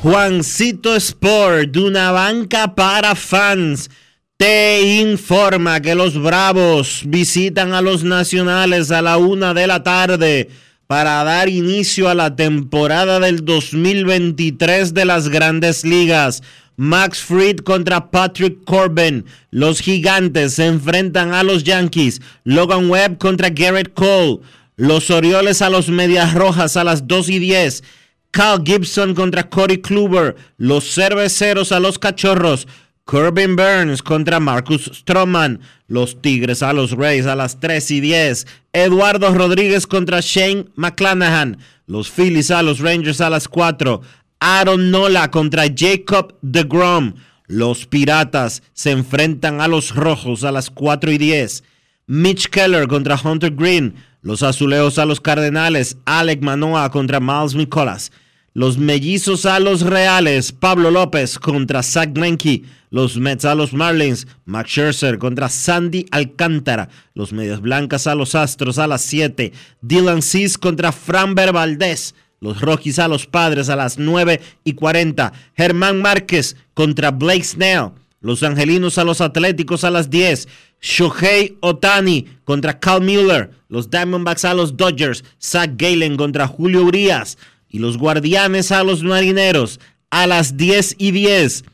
Juancito Sport, de una banca para fans, te informa que los Bravos visitan a los Nacionales a la una de la tarde para dar inicio a la temporada del 2023 de las grandes ligas. Max Fried contra Patrick Corbin. Los gigantes se enfrentan a los Yankees. Logan Webb contra Garrett Cole. Los Orioles a los Medias Rojas a las 2 y 10. Cal Gibson contra Cody Kluber. Los Cerveceros a los Cachorros. Corbin Burns contra Marcus Stroman. Los Tigres a los Rays a las 3 y 10. Eduardo Rodríguez contra Shane McClanahan. Los Phillies a los Rangers a las 4. Aaron Nola contra Jacob DeGrom. Los Piratas se enfrentan a los Rojos a las 4 y 10. Mitch Keller contra Hunter Green. Los Azuleos a los Cardenales. Alec Manoa contra Miles Nicolas. Los Mellizos a los Reales. Pablo López contra Zach Greinke. Los Mets a los Marlins. Max Scherzer contra Sandy Alcántara. Los Medias Blancas a los Astros a las 7. Dylan Cease contra Framber Valdez. Los Rockies a los Padres a las 9 y 40. Germán Márquez contra Blake Snell. Los Angelinos a los Atléticos a las 10. Shohei Otani contra Cal Mueller. Los Diamondbacks a los Dodgers. Zach Galen contra Julio Urias. Y los Guardianes a los Marineros a las 10 y 10.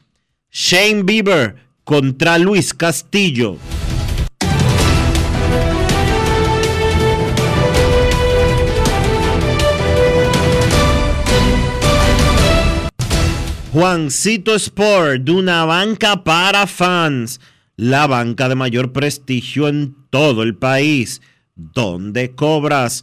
Shane Bieber contra Luis Castillo. Juancito Sport, de una banca para fans, la banca de mayor prestigio en todo el país, donde cobras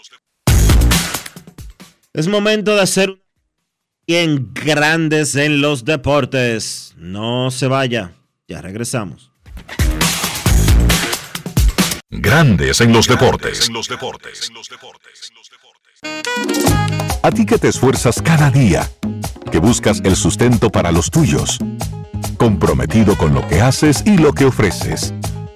Es momento de hacer bien grandes en los deportes. No se vaya, ya regresamos. Grandes en los deportes. A ti que te esfuerzas cada día, que buscas el sustento para los tuyos, comprometido con lo que haces y lo que ofreces.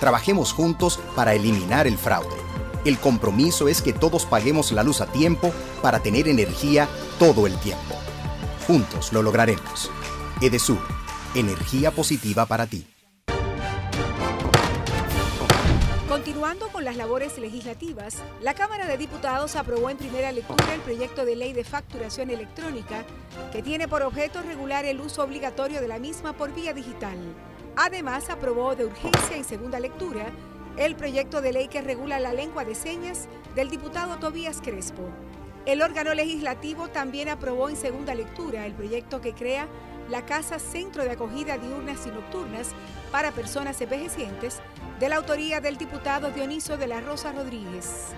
Trabajemos juntos para eliminar el fraude. El compromiso es que todos paguemos la luz a tiempo para tener energía todo el tiempo. Juntos lo lograremos. Edesur, energía positiva para ti. Continuando con las labores legislativas, la Cámara de Diputados aprobó en primera lectura el proyecto de ley de facturación electrónica que tiene por objeto regular el uso obligatorio de la misma por vía digital. Además, aprobó de urgencia en segunda lectura el proyecto de ley que regula la lengua de señas del diputado Tobías Crespo. El órgano legislativo también aprobó en segunda lectura el proyecto que crea la Casa Centro de Acogida Diurnas y Nocturnas para Personas Envejecientes, de la autoría del diputado Dioniso de la Rosa Rodríguez.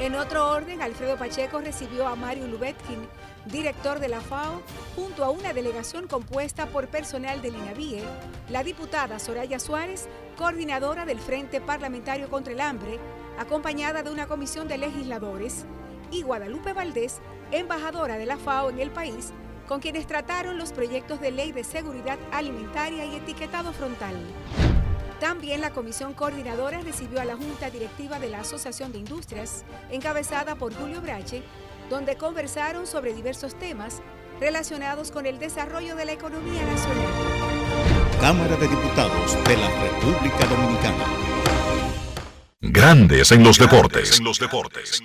En otro orden, Alfredo Pacheco recibió a Mario Lubetkin, director de la FAO, junto a una delegación compuesta por personal del INAVIE, la diputada Soraya Suárez, coordinadora del Frente Parlamentario contra el Hambre, acompañada de una comisión de legisladores, y Guadalupe Valdés, embajadora de la FAO en el país, con quienes trataron los proyectos de ley de seguridad alimentaria y etiquetado frontal. También la comisión coordinadora recibió a la Junta Directiva de la Asociación de Industrias, encabezada por Julio Brache, donde conversaron sobre diversos temas relacionados con el desarrollo de la economía nacional. Cámara de Diputados de la República Dominicana. Grandes en los deportes. En los deportes.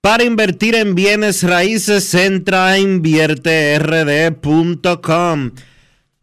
Para invertir en bienes raíces, entra a invierterd.com,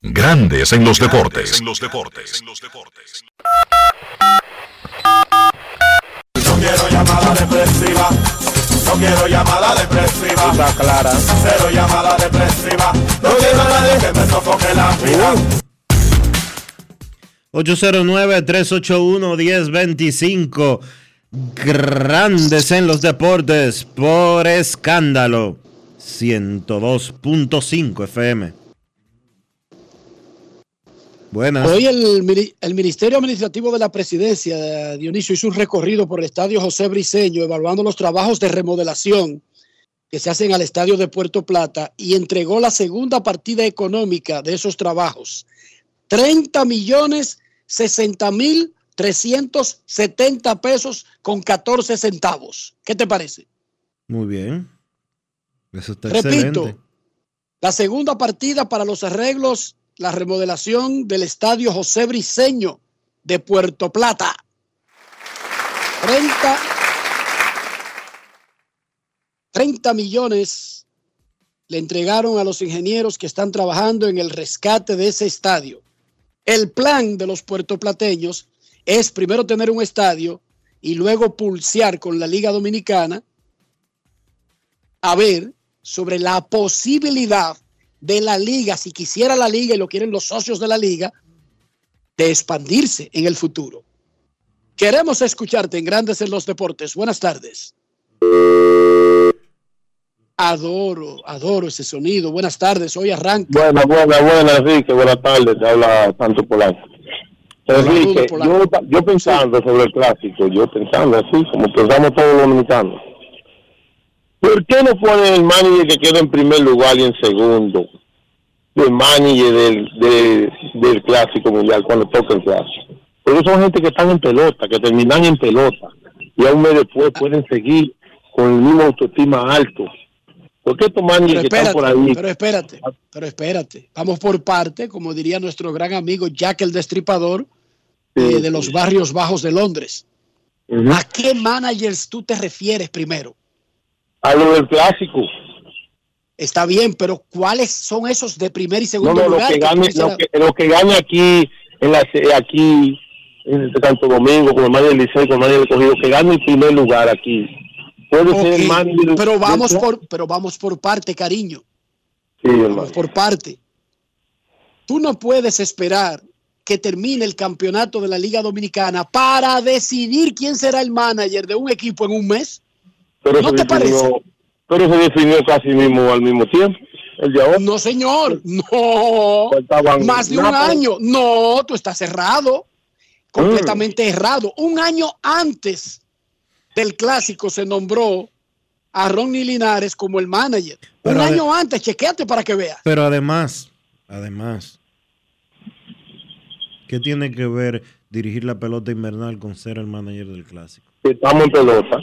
Grandes en los deportes. No quiero llamada depresiva. No quiero llamada depresiva. Está clara. Cero llamada depresiva. No quiero a nadie que me sofoque la vida. 809-381-1025. Grandes en los deportes por escándalo. 102.5 FM. Buenas. Hoy el, mini- el Ministerio Administrativo de la Presidencia, Dionisio, hizo un recorrido por el Estadio José Briceño evaluando los trabajos de remodelación que se hacen al Estadio de Puerto Plata y entregó la segunda partida económica de esos trabajos. 30 millones 60 mil 370 pesos con 14 centavos. ¿Qué te parece? Muy bien. Eso está Repito, excelente. la segunda partida para los arreglos, la remodelación del estadio José Briceño de Puerto Plata. 30, 30 millones le entregaron a los ingenieros que están trabajando en el rescate de ese estadio. El plan de los puertoplateños es primero tener un estadio y luego pulsear con la Liga Dominicana a ver sobre la posibilidad de la liga, si quisiera la liga y lo quieren los socios de la liga, de expandirse en el futuro. Queremos escucharte en Grandes en los Deportes. Buenas tardes. Adoro, adoro ese sonido. Buenas tardes, hoy arranca. Buenas, buenas, buenas, Enrique. Buenas tardes. Te habla Santo Polanco. Enrique, yo, yo pensando sobre el clásico, yo pensando así, como pensamos todos los dominicanos. ¿Por qué no ponen el manager que queda en primer lugar y en segundo? El manager del, de- del clásico mundial cuando toca el clásico. Porque son gente que están en pelota, que terminan en pelota y a un mes después pueden seguir con el mismo autoestima alto. ¿Por qué estos managers que están por ahí? pero espérate, pero espérate. Vamos por parte, como diría nuestro gran amigo Jack el Destripador, eh, de los barrios bajos de Londres. ¿A qué managers tú te refieres primero? A lo del clásico. Está bien, pero ¿cuáles son esos de primer y segundo no, lugar? que gane, lo, que, lo que gane aquí, en la, aquí en Santo Domingo, con el del Liceo, con el del Cogido, que gane el primer lugar aquí. Puede ser el Ok, manager. pero vamos del- por, pero vamos por parte, cariño. Sí, hermano. Vamos por parte. Tú no puedes esperar que termine el campeonato de la Liga Dominicana para decidir quién será el manager de un equipo en un mes. Pero ¿No te definió- parece? Pero se definió casi mismo al mismo tiempo. El de ahora. No, señor. No. Faltaban Más de un año. No, tú estás cerrado. Mm. Completamente errado. Un año antes del clásico se nombró a Ronnie Linares como el manager. Pero un año antes, chequeate para que veas. Pero además, además, ¿qué tiene que ver dirigir la pelota invernal con ser el manager del clásico? Estamos en pelota.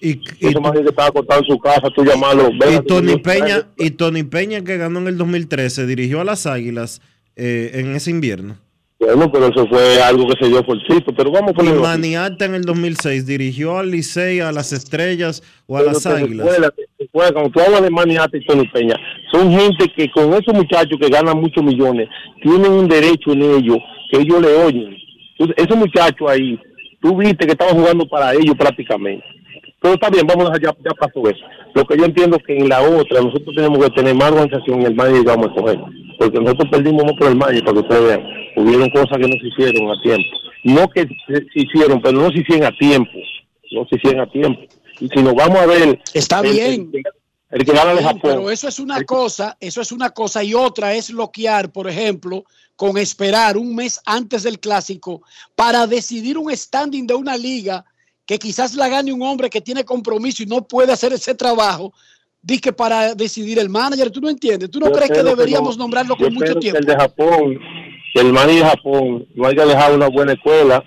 Y, Ese manager que estaba acostado en su casa, tú llamarlo. Y ven, Tony Peña, y Tony Peña que ganó en el 2013, dirigió a las Águilas eh, en ese invierno. Bueno, pero eso fue algo que se dio forcito. Pero vamos ponerlo. así. Maniata en el 2006 dirigió al Licey, a las Estrellas o a Pero las Águilas. recuerda- Cuando tú hablas de Maniata y Tony Peña, son gente que con esos muchachos que ganan muchos millones, tienen un derecho en ellos, que ellos le oyen. Entonces, esos muchachos ahí, tú viste que estaban jugando para ellos prácticamente. Pero está bien, vamos a dejar, ya, pasó eso. Lo que yo entiendo que en la otra, nosotros tenemos que tener más organización y el manager que vamos a coger. Porque nosotros perdimos no por el manager, para que ustedes vean. Hubieron cosas que no se hicieron a tiempo. No que se, hicieron, pero no se hicieron a tiempo. No se hicieron a tiempo. Y si nos vamos a ver... Está el- bien. El, el que gana de Japón. Pero eso es una cosa, eso es una cosa y otra es bloquear, por ejemplo, con esperar un mes antes del clásico para decidir un standing de una liga que quizás la gane un hombre que tiene compromiso y no puede hacer ese trabajo, di que para decidir el manager, tú no entiendes, tú no Yo crees que deberíamos no. nombrarlo Yo con mucho tiempo. Que el de Japón, que el manager de Japón no haya dejado una buena escuela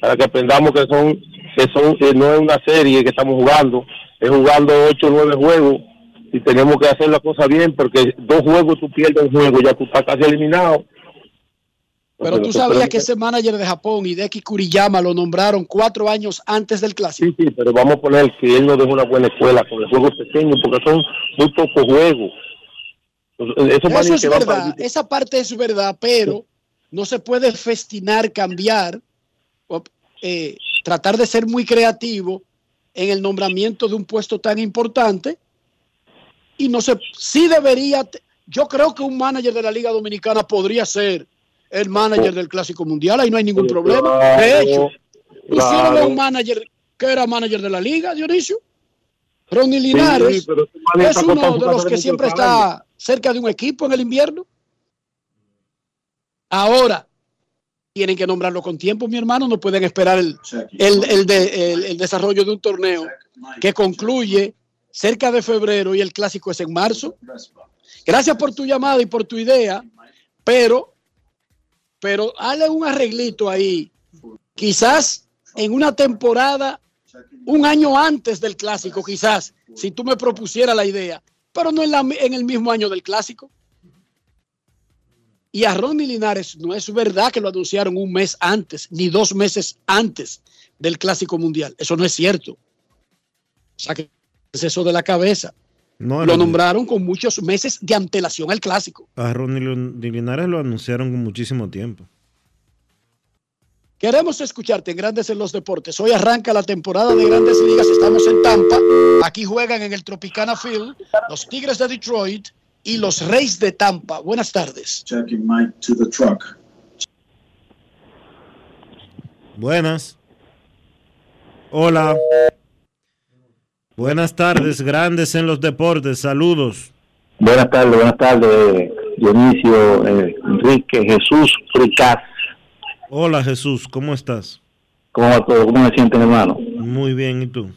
para que aprendamos que son, que son, que no es una serie que estamos jugando, es jugando ocho o nueve juegos y tenemos que hacer la cosa bien porque dos juegos tú pierdes un juego, ya tú estás casi eliminado. Pero tú sabías que ese manager de Japón, Hideki Kuriyama, lo nombraron cuatro años antes del clásico. Sí, sí, pero vamos a poner que él no dejó una buena escuela con el juego pequeño porque son muy pocos juegos. Entonces, esos Eso es que verdad, para- esa parte es verdad, pero no se puede festinar, cambiar, eh, tratar de ser muy creativo en el nombramiento de un puesto tan importante y no se, sí debería, yo creo que un manager de la Liga Dominicana podría ser el manager del Clásico Mundial, ahí no hay ningún problema. De hecho, pusieron a un manager que era manager de la Liga, Dionisio. Ronnie Linares manager es uno de los que siempre está cerca de un equipo en el invierno. Ahora, tienen que nombrarlo con tiempo, mi hermano. No pueden esperar el, el, el de- el- el desarrollo de un torneo que concluye cerca de febrero y el clásico es en marzo. Gracias por tu llamada y por tu idea, pero, pero hazle un arreglito ahí. Quizás en una temporada, un año antes del clásico, quizás, si tú me propusieras la idea, pero no en, el mismo año del clásico. Y a Ronnie Linares no es verdad que lo anunciaron un mes antes, ni dos meses antes del Clásico Mundial. Eso no es cierto. O sea, que es eso de la cabeza. No, Lo nombraron con muchos meses de antelación al Clásico. A Ronnie Lin- Linares lo anunciaron con muchísimo tiempo. Queremos escucharte en Grandes en los Deportes. Hoy arranca la temporada de Grandes Ligas. Estamos en Tampa. Aquí juegan en el Tropicana Field los Tigres de Detroit y los Reyes de Tampa. Buenas tardes. Checking Mike to the truck. Buenas. Hola. Buenas tardes, grandes en los deportes. Saludos. Buenas tardes, buenas tardes, Dionisio, eh, Enrique, Jesús, Fricaz. Hola Jesús, ¿cómo estás? ¿Cómo va todo? ¿Cómo me sienten, hermano? Muy bien, ¿y tú?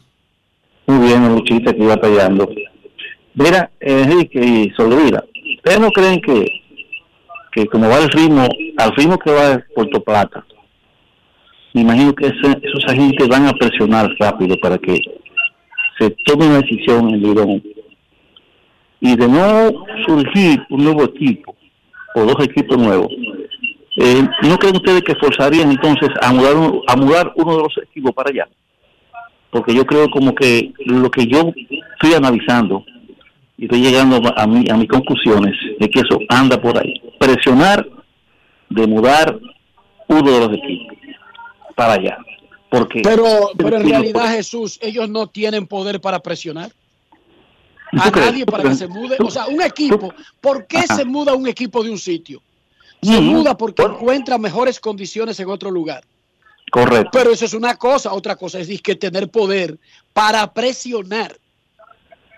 Muy bien, luchita que iba batallando. Mira, Enrique y Solvira, ¿ustedes no creen que, que como va el ritmo, al ritmo que va Puerto Plata, me imagino que ese- esos agentes van a presionar rápido para que se tome una decisión en Lidón y de no surgir un nuevo equipo o dos equipos nuevos, eh, ¿no creen ustedes que forzarían entonces a mudar, a mudar uno de los equipos para allá? Porque yo creo como que lo que yo estoy analizando y estoy llegando a, mi, a mis conclusiones es que eso anda por ahí. Presionar de mudar uno de los equipos para allá. Porque Pero, pero en realidad, Jesús, ellos no tienen poder para presionar a nadie para que se mude. O sea, un equipo, ¿por qué Ajá. se muda un equipo de un sitio? Se muda porque encuentra mejores condiciones en otro lugar. correcto. Pero eso es una cosa, otra cosa es que tener poder para presionar.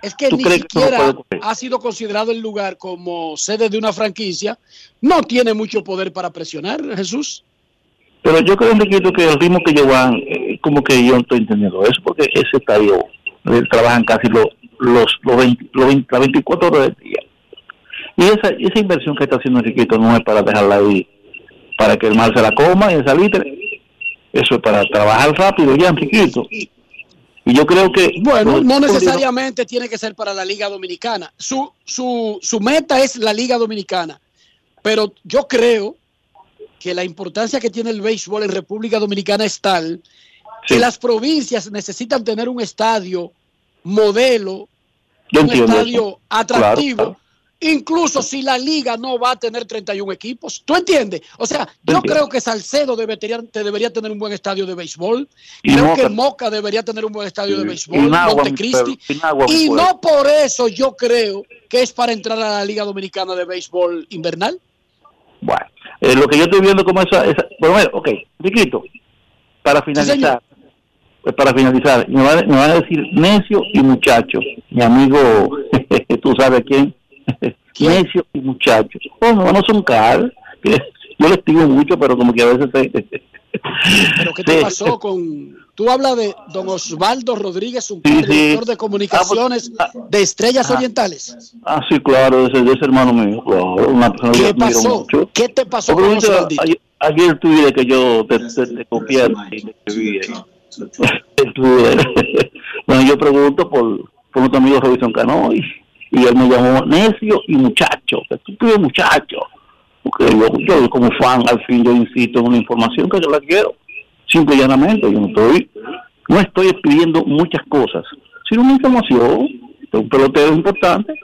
Es que ¿Tú ni siquiera ha sido considerado el lugar como sede de una franquicia. No tiene mucho poder para presionar, Jesús. Pero yo creo, Enriquito, que el ritmo que llevan, eh, como que yo no estoy entendiendo eso, porque ese estadio eh, trabajan casi los los, los, 20 los 20 las 24 horas del día. Y esa, esa inversión que está haciendo Enriquito no es para dejarla ahí, para que el mar se la coma y esa litre. Eso es para trabajar rápido ya, Enriquito. Y yo creo que... Bueno, no necesariamente tiene que ser para la Liga Dominicana. Su, su, su meta es la Liga Dominicana. Pero yo creo que la importancia que tiene el béisbol en República Dominicana es tal que las provincias necesitan tener un estadio modelo, Yo un estadio eso. atractivo, Claro, incluso si la liga no va a tener 31 equipos. ¿Tú entiendes? O sea, yo Entiendo. creo que Salcedo debería, te debería tener un buen estadio de béisbol. Y creo Moca. que Moca debería tener un buen estadio de Y béisbol, Montecristi. y Y no por eso yo creo que es para entrar a la Liga Dominicana de Béisbol Invernal. Bueno, eh, lo que yo estoy viendo como esa... esa bueno, mira, ok, Enriquito, para finalizar, pues para finalizar, me van, me van a decir necio y muchacho, mi amigo, tú sabes quién, necio y muchacho. Oh, no, no son caros, yo les digo mucho, pero como que a veces se... Pero ¿qué te pasó con... Tú hablas de don Osvaldo Rodríguez, un Sí, sí. director de comunicaciones de Estrellas Ah. Orientales. Ah, sí, claro, ese, ese hermano mío, claro, una persona que ¿Qué admiro pasó? mucho. ¿Qué te pasó con Osvaldito? ayer, ayer que yo te, te, te copié y te escribí bueno, yo pregunto por, por nuestro amigo Robinson Cano y, y él me llamó necio y muchacho, que tú pides muchacho. Porque yo, yo como fan, al fin, yo insisto en una información que yo la quiero. Simple y llanamente, yo no estoy, no estoy pidiendo muchas cosas, sino una información de un pelotero importante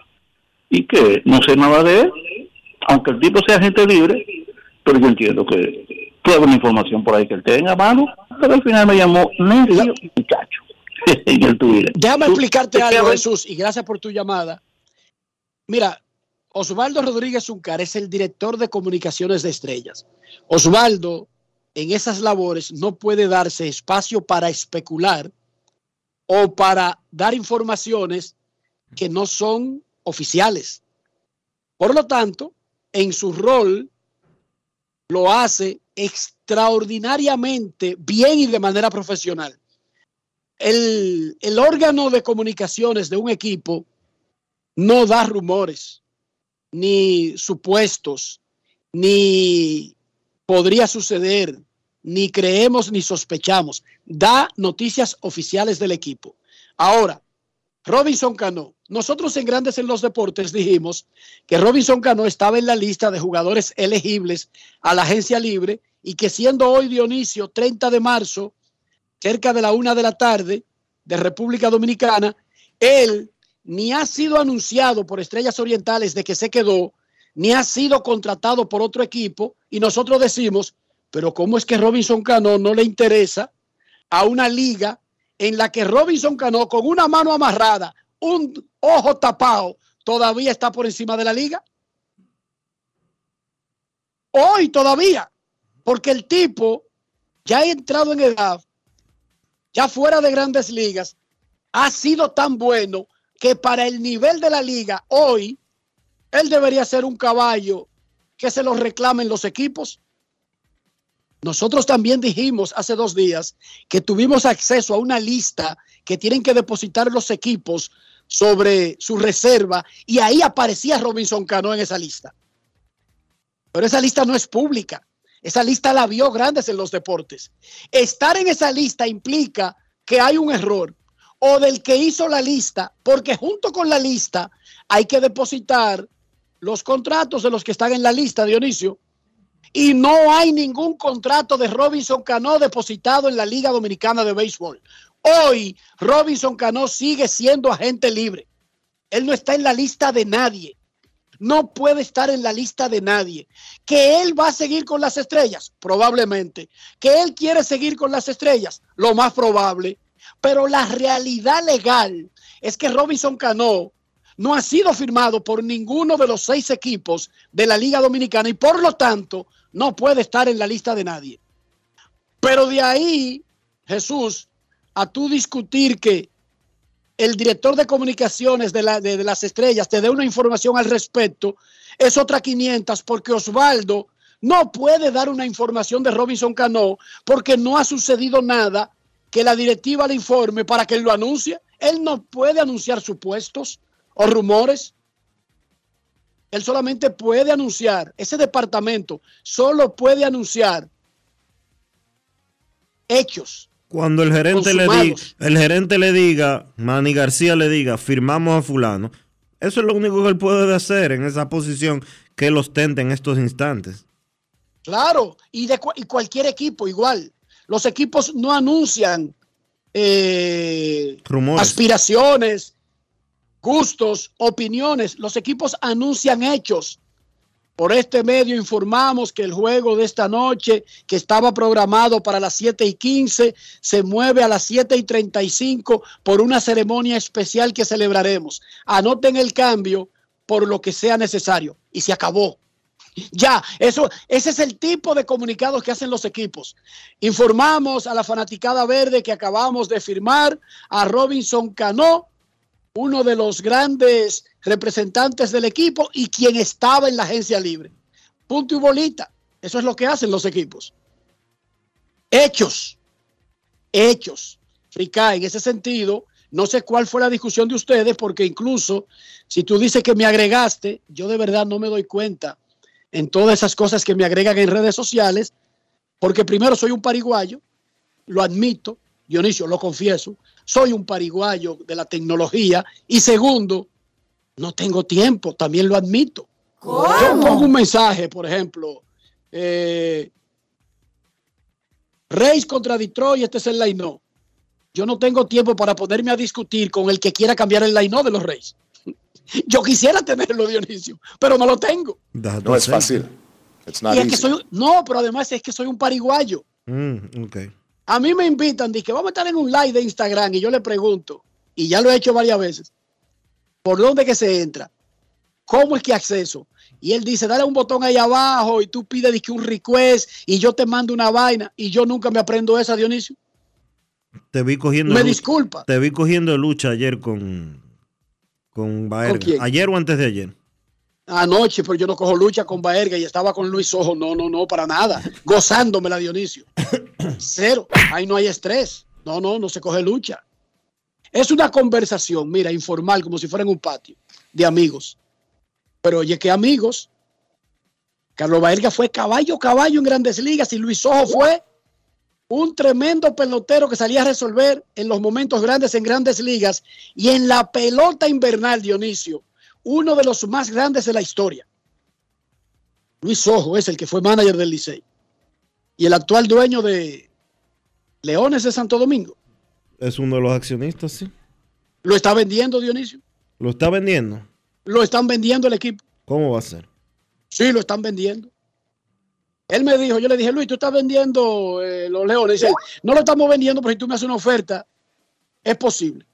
y que no sé nada de él, aunque el tipo sea gente libre, pero yo entiendo que puede haber una información por ahí que él tenga a mano, pero al final me llamó necio y muchacho en el Twitter. Déjame Tú- explicarte ¿te algo? Jesús, y gracias por tu llamada. Mira, Osvaldo Rodríguez Uncar es el director de comunicaciones de estrellas. Osvaldo, en esas labores, no puede darse espacio para especular o para dar informaciones que no son oficiales. Por lo tanto, en su rol lo hace extraordinariamente bien y de manera profesional el, el órgano de comunicaciones de un equipo no da rumores, ni supuestos, ni podría suceder, ni creemos ni sospechamos. Da noticias oficiales del equipo. Ahora, Robinson Cano. Nosotros en Grandes en los Deportes dijimos que Robinson Cano estaba en la lista de jugadores elegibles a la agencia libre y que siendo hoy Dionisio 30 de marzo, cerca de la una de la tarde de República Dominicana, él ni ha sido anunciado por Estrellas Orientales de que se quedó, ni ha sido contratado por otro equipo, y nosotros decimos, pero ¿cómo es que Robinson Cano no le interesa a una liga en la que Robinson Cano con una mano amarrada, un ojo tapado, todavía está por encima de la liga? Hoy todavía, porque el tipo ya ha entrado en edad, ya fuera de grandes ligas, ha sido tan bueno que para el nivel de la liga hoy, él debería ser un caballo que se lo reclamen los equipos. Nosotros también dijimos hace dos días que tuvimos acceso a una lista que tienen que depositar los equipos sobre su reserva y ahí aparecía Robinson Cano en esa lista. Pero esa lista no es pública. Esa lista la vio grandes en los deportes. Estar en esa lista implica que hay un error o del que hizo la lista, porque junto con la lista hay que depositar los contratos de los que están en la lista, Dionisio. Y no hay ningún contrato de Robinson Cano depositado en la Liga Dominicana de Béisbol. Hoy Robinson Cano sigue siendo agente libre. Él no está en la lista de nadie. No puede estar en la lista de nadie. Que él va a seguir con las estrellas, probablemente. Que él quiere seguir con las estrellas, lo más probable. Pero la realidad legal es que Robinson Cano no ha sido firmado por ninguno de los seis equipos de la Liga Dominicana y por lo tanto no puede estar en la lista de nadie. Pero de ahí, Jesús, a tú discutir que el director de comunicaciones de, la, de, de las estrellas te dé una información al respecto, es otra 500 porque Osvaldo no puede dar una información de Robinson Cano porque no ha sucedido nada que la directiva le informe para que él lo anuncie. Él no puede anunciar supuestos o rumores. Él solamente puede anunciar, ese departamento solo puede anunciar hechos. Cuando el gerente, le diga, el gerente le diga, Manny García le diga, firmamos a fulano, eso es lo único que él puede hacer en esa posición que él ostenta en estos instantes. Claro, y, de, y cualquier equipo igual. Los equipos no anuncian eh, Rumores. aspiraciones, gustos, opiniones. Los equipos anuncian hechos. Por este medio informamos que el juego de esta noche, que estaba programado para las 7 y 15, se mueve a las 7 y 35 por una ceremonia especial que celebraremos. Anoten el cambio por lo que sea necesario. Y se acabó. Ya, eso, ese es el tipo de comunicados que hacen los equipos. Informamos a la fanaticada verde que acabamos de firmar a Robinson Cano, uno de los grandes representantes del equipo y quien estaba en la agencia libre. Punto y bolita. Eso es lo que hacen los equipos. Hechos. Hechos. Rica, en ese sentido, no sé cuál fue la discusión de ustedes, porque incluso si tú dices que me agregaste, yo de verdad no me doy cuenta en todas esas cosas que me agregan en redes sociales, porque primero soy un pariguayo, lo admito, Dionisio, lo confieso, soy un pariguayo de la tecnología y segundo, no tengo tiempo, también lo admito. ¿Cómo? Yo pongo un mensaje, por ejemplo, eh, Reyes contra Detroit, este es el line Yo no tengo tiempo para ponerme a discutir con el que quiera cambiar el line de los Reyes. Yo quisiera tenerlo, Dionisio, pero no lo tengo. No es fácil. It's not Y es que soy, no, pero además es que soy un pariguayo. Mm, ok. A mí me invitan, dije, vamos a estar en un live de Instagram y yo le pregunto, y ya lo he hecho varias veces, ¿por dónde que se entra? ¿Cómo es que acceso? Y él dice, dale un botón ahí abajo y tú pides dizque, un request y yo te mando una vaina y yo nunca me aprendo esa, Dionisio. Te vi cogiendo. Me lucha- disculpa. Te vi cogiendo lucha ayer con. Con Baerga. quién? Ayer o antes de ayer. Anoche, pero yo no cojo lucha con Baerga y estaba con Luis Ojo. No, no, no, para nada. Gozándomela, Dionisio. Cero. Ahí no hay estrés. No, no, no se coge lucha. Es una conversación, mira, informal, como si fuera en un patio de amigos. Pero oye, ¿qué amigos? Carlos Baerga fue caballo, caballo en grandes ligas y Luis Ojo fue un tremendo pelotero que salía a resolver en los momentos grandes en grandes ligas y en la pelota invernal, Dionisio, uno de los más grandes de la historia. Luis Ojo es el que fue manager del Licey y el actual dueño de Leones de Santo Domingo. Es uno de los accionistas, sí. Lo está vendiendo, Dionisio. Lo está vendiendo. Lo están vendiendo el equipo. ¿Cómo va a ser? Sí, lo están vendiendo. Él me dijo, yo le dije, Luis, tú estás vendiendo eh, los leones. Dice, no lo estamos vendiendo, pero si tú me haces una oferta, es posible.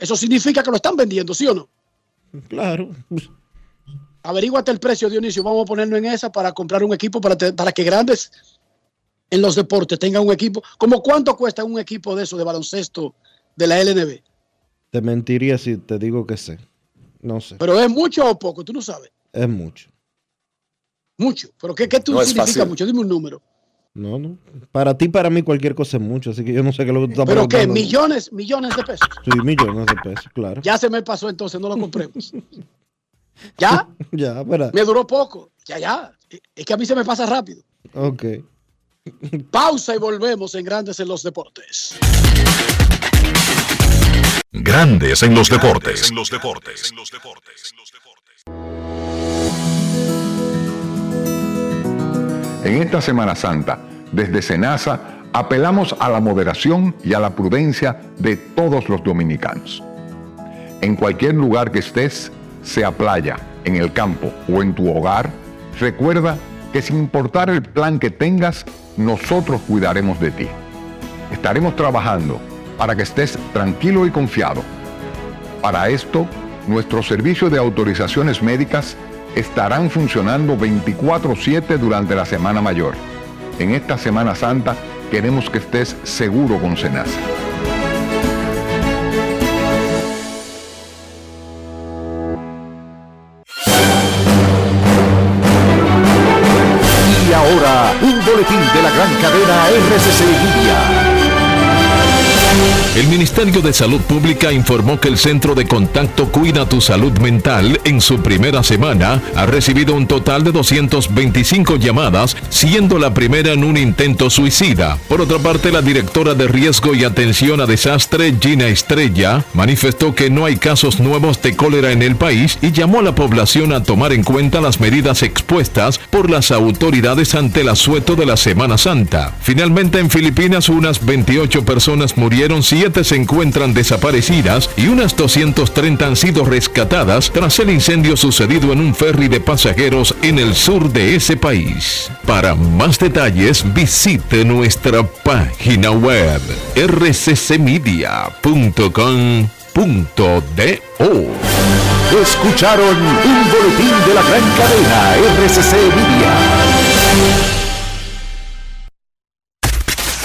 Eso significa que lo están vendiendo, ¿sí o no? Claro. Averíguate el precio, Dionisio. Vamos a ponerlo en esa para comprar un equipo para, te- para que grandes en los deportes tengan un equipo. ¿Cómo cuánto cuesta un equipo de eso de baloncesto de la LNB. Te mentiría si te digo que sé. No sé. Pero es mucho o poco, tú no sabes. Es mucho. Mucho. ¿Pero qué, qué tú No significa mucho? Dime un número. No, no. Para ti, para mí, cualquier cosa es mucho. Así que yo no sé qué es lo que tú estás ¿Pero qué? ¿Millones, millones de pesos? Sí, millones de pesos, claro. Ya se me pasó entonces, no lo compremos. ¿Ya? Ya, para. Me duró poco. Ya, ya. Es que a mí se me pasa rápido. Ok. Pausa y volvemos en Grandes en los Deportes. Grandes en los deportes. En los deportes. En esta Semana Santa, desde Senasa, apelamos a la moderación y a la prudencia de todos los dominicanos. En cualquier lugar que estés, sea playa, en el campo o en tu hogar, recuerda que sin importar el plan que tengas, nosotros cuidaremos de ti. Estaremos trabajando para que estés tranquilo y confiado. Para esto, nuestros servicios de autorizaciones médicas estarán funcionando 24/7 durante la Semana Mayor. En esta Semana Santa queremos que estés seguro con Senasa. Y ahora, un boletín de la gran cadena RCC Media. El Ministerio de Salud Pública informó que el Centro de Contacto Cuida tu Salud Mental en su primera semana ha recibido un total de 225 llamadas, siendo la primera en un intento suicida. Por otra parte, la directora de Riesgo y Atención a Desastre, Gina Estrella, manifestó que no hay casos nuevos de cólera en el país y llamó a la población a tomar en cuenta las medidas expuestas por las autoridades ante el asueto de la Semana Santa. Finalmente, en Filipinas, unas 28 personas murieron, 7 se encuentran desaparecidas y unas 230 han sido rescatadas tras el incendio sucedido en un ferry de pasajeros en el sur de ese país. Para más detalles, visite nuestra página web rccmedia.com.do. Escucharon un boletín de la gran cadena RCC Media.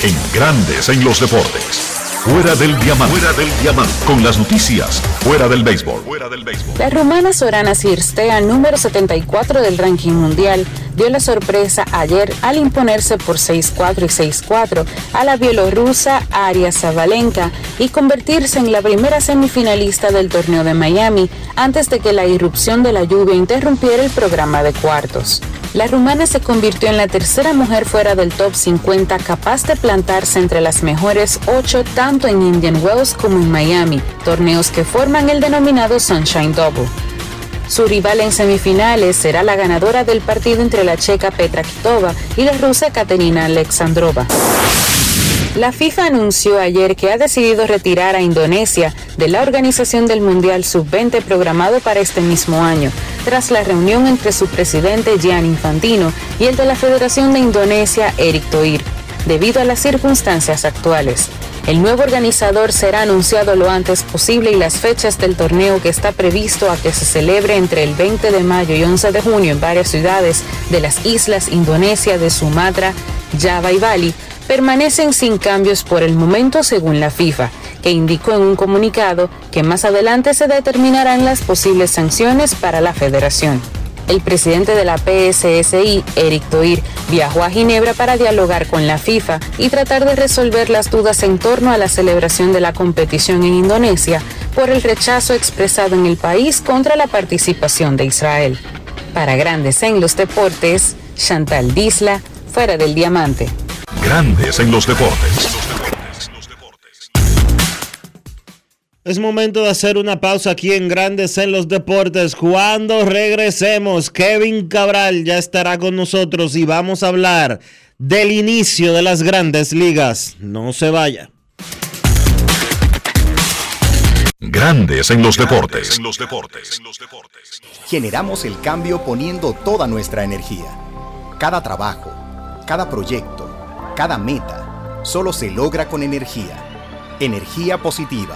En Grandes en los deportes. Fuera del diamante. Fuera del diamante. Con las noticias. Fuera del béisbol. Fuera del béisbol. La rumana Sorana Cirstea, número 74 del ranking mundial, dio la sorpresa ayer al imponerse por 6-4 y 6-4 a la bielorrusa Aria Zabalenka y convertirse en la primera semifinalista del torneo de Miami antes de que la irrupción de la lluvia interrumpiera el programa de cuartos. La rumana se convirtió en la tercera mujer fuera del top 50 capaz de plantarse entre las mejores ocho tanto en Indian Wells como en Miami, torneos que forman el denominado Sunshine Double. Su rival en semifinales será la ganadora del partido entre la checa Petra Kvitova y la rusa Katerina Alexandrova. La FIFA anunció ayer que ha decidido retirar a Indonesia de la organización del Mundial Sub-20 programado para este mismo año, tras la reunión entre su presidente Gianni Infantino y el de la Federación de Indonesia Erick Thohir, debido a las circunstancias actuales. El nuevo organizador será anunciado lo antes posible y las fechas del torneo que está previsto a que se celebre entre el 20 de mayo y 11 de junio en varias ciudades de las islas Indonesia de Sumatra, Java y Bali permanecen sin cambios por el momento según la FIFA, que indicó en un comunicado que más adelante se determinarán las posibles sanciones para la federación. El presidente de la PSSI, Eric Toir, viajó a Ginebra para dialogar con la FIFA y tratar de resolver las dudas en torno a la celebración de la competición en Indonesia por el rechazo expresado en el país contra la participación de Israel. Para Grandes en los Deportes, Chantal Disla, fuera del diamante. Grandes en los deportes. Es momento de hacer una pausa aquí en Grandes en los Deportes. Cuando regresemos, Kevin Cabral ya estará con nosotros y vamos a hablar del inicio de las grandes ligas. No se vaya. Grandes en los deportes. Generamos el cambio poniendo toda nuestra energía. Cada trabajo, cada proyecto, cada meta, solo se logra con energía. Energía positiva,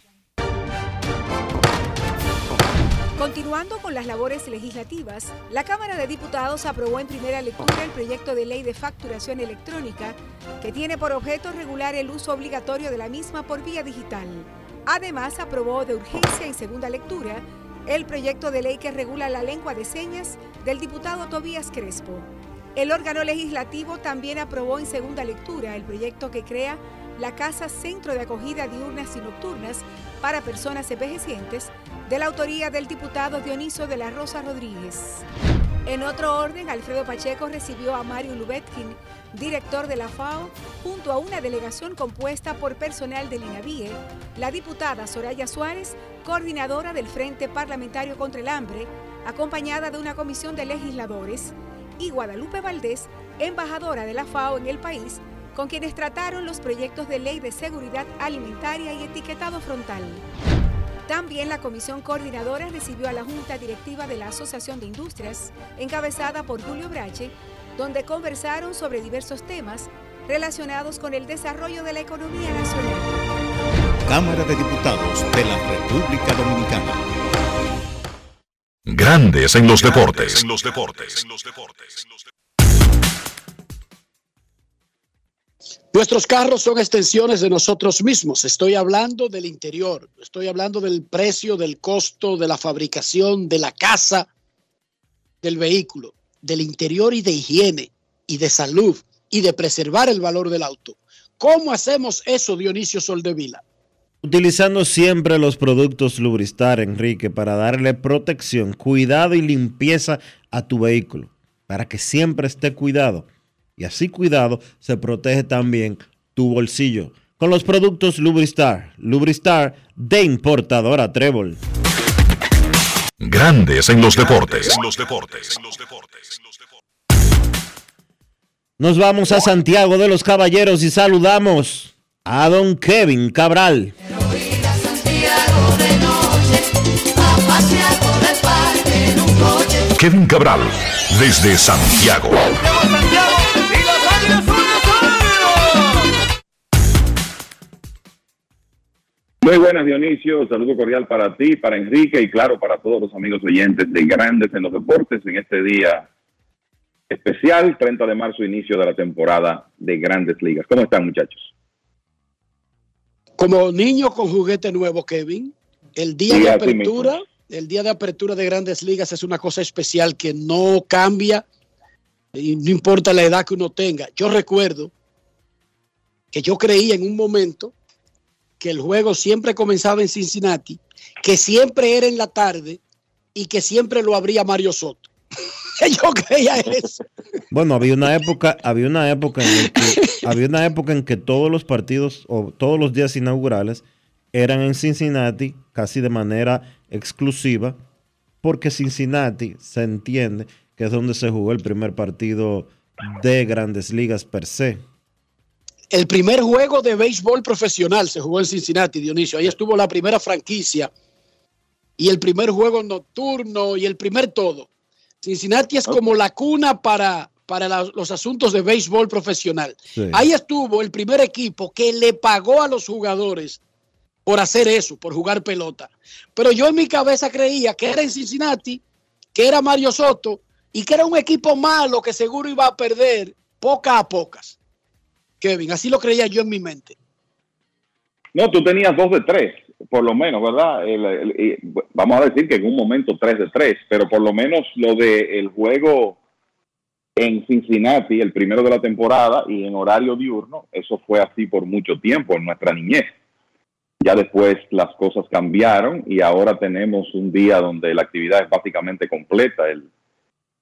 Continuando con las labores legislativas, la Cámara de Diputados aprobó en primera lectura el proyecto de ley de facturación electrónica que tiene por objeto regular el uso obligatorio de la misma por vía digital. Además, aprobó de urgencia en segunda lectura el proyecto de ley que regula la lengua de señas del diputado Tobías Crespo. El órgano legislativo también aprobó en segunda lectura el proyecto que crea la Casa Centro de Acogida Diurnas y Nocturnas para Personas Envejecientes, de la autoría del diputado Dioniso de la Rosa Rodríguez. En otro orden, Alfredo Pacheco recibió a Mario Lubetkin, director de la FAO, junto a una delegación compuesta por personal del INAVIE, la diputada Soraya Suárez, coordinadora del Frente Parlamentario contra el Hambre, acompañada de una comisión de legisladores, y Guadalupe Valdés, embajadora de la FAO en el país, con quienes trataron los proyectos de ley de seguridad alimentaria y etiquetado frontal. También la comisión coordinadora recibió a la Junta Directiva de la Asociación de Industrias, encabezada por Julio Brache, donde conversaron sobre diversos temas relacionados con el desarrollo de la economía nacional. Cámara de Diputados de la República Dominicana. Grandes en los deportes. Nuestros carros son extensiones de nosotros mismos. Estoy hablando del interior, estoy hablando del precio, del costo, de la fabricación, de la casa, del vehículo, del interior y de higiene y de salud y de preservar el valor del auto. ¿Cómo hacemos eso, Dionisio Soldevila? Utilizando siempre los productos Lubristar, Enrique, para darle protección, cuidado y limpieza a tu vehículo, para que siempre esté cuidado. Y así cuidado se protege también tu bolsillo. Con los productos Lubristar, Lubristar de importadora Trébol. Grandes en los deportes. Nos vamos a Santiago de los Caballeros y saludamos a don Kevin Cabral. Kevin Cabral, desde Santiago. Muy buenas, Dionisio. Saludo cordial para ti, para Enrique y claro, para todos los amigos oyentes de Grandes en los Deportes en este día especial, 30 de marzo, inicio de la temporada de Grandes Ligas. ¿Cómo están, muchachos? Como niño con juguete nuevo, Kevin, el día Sí, de apertura, el día de apertura de Grandes Ligas es una cosa especial que no cambia y no importa la edad que uno tenga. Yo recuerdo que yo creía en un momento que el juego siempre comenzaba en Cincinnati, que siempre era en la tarde y que siempre lo abría Mario Soto. yo creía eso. Bueno, había una época, había una época en que, había una época en que todos los partidos o todos los días inaugurales eran en Cincinnati casi de manera exclusiva, porque Cincinnati se entiende que es donde se jugó el primer partido de Grandes Ligas per se. El primer juego de béisbol profesional se jugó en Cincinnati, Dionisio. Ahí estuvo la primera franquicia y el primer juego nocturno y el primer todo. Cincinnati es como la cuna para, para la- los asuntos de béisbol profesional. Sí. Ahí estuvo el primer equipo que le pagó a los jugadores por hacer eso, por jugar pelota. Pero yo en mi cabeza creía que era en Cincinnati, que era Mario Soto y que era un equipo malo que seguro iba a perder poca a pocas. Kevin, así lo creía yo en mi mente. No, tú tenías dos de tres, por lo menos, ¿verdad? El- vamos a decir que en un momento tres de tres, pero por lo menos lo de el juego en Cincinnati, el primero de la temporada y en horario diurno, eso fue así por mucho tiempo en nuestra niñez. Ya después las cosas cambiaron y ahora tenemos un día donde la actividad es básicamente completa, el,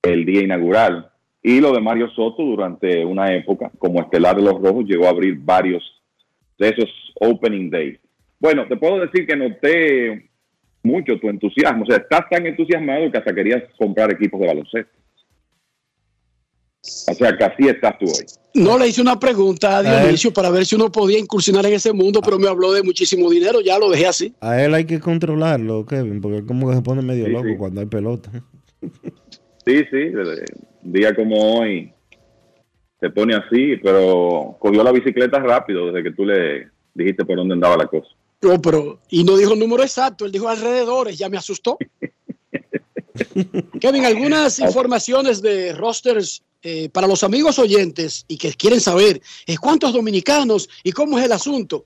el día inaugural. Y lo de Mario Soto durante una época, como estelar de los Rojos, llegó a abrir varios de esos opening days. Bueno, te puedo decir que noté mucho tu entusiasmo. O sea, estás tan entusiasmado que hasta querías comprar equipos de baloncesto. O sea, que así estás tú hoy. No le hice una pregunta a. Dionisio para ver si uno podía incursionar en ese mundo, pero me habló de muchísimo dinero, ya lo dejé así. A él hay que controlarlo, Kevin, porque como que se pone medio Sí, loco sí. cuando hay pelota. Sí, sí, un día como hoy se pone así, pero cogió la bicicleta rápido desde que tú le dijiste por dónde andaba la cosa. No, pero, y no dijo el número exacto, él dijo alrededores, ya me asustó. Kevin, algunas informaciones de rosters eh, para los amigos oyentes y que quieren saber eh, cuántos dominicanos y cómo es el asunto.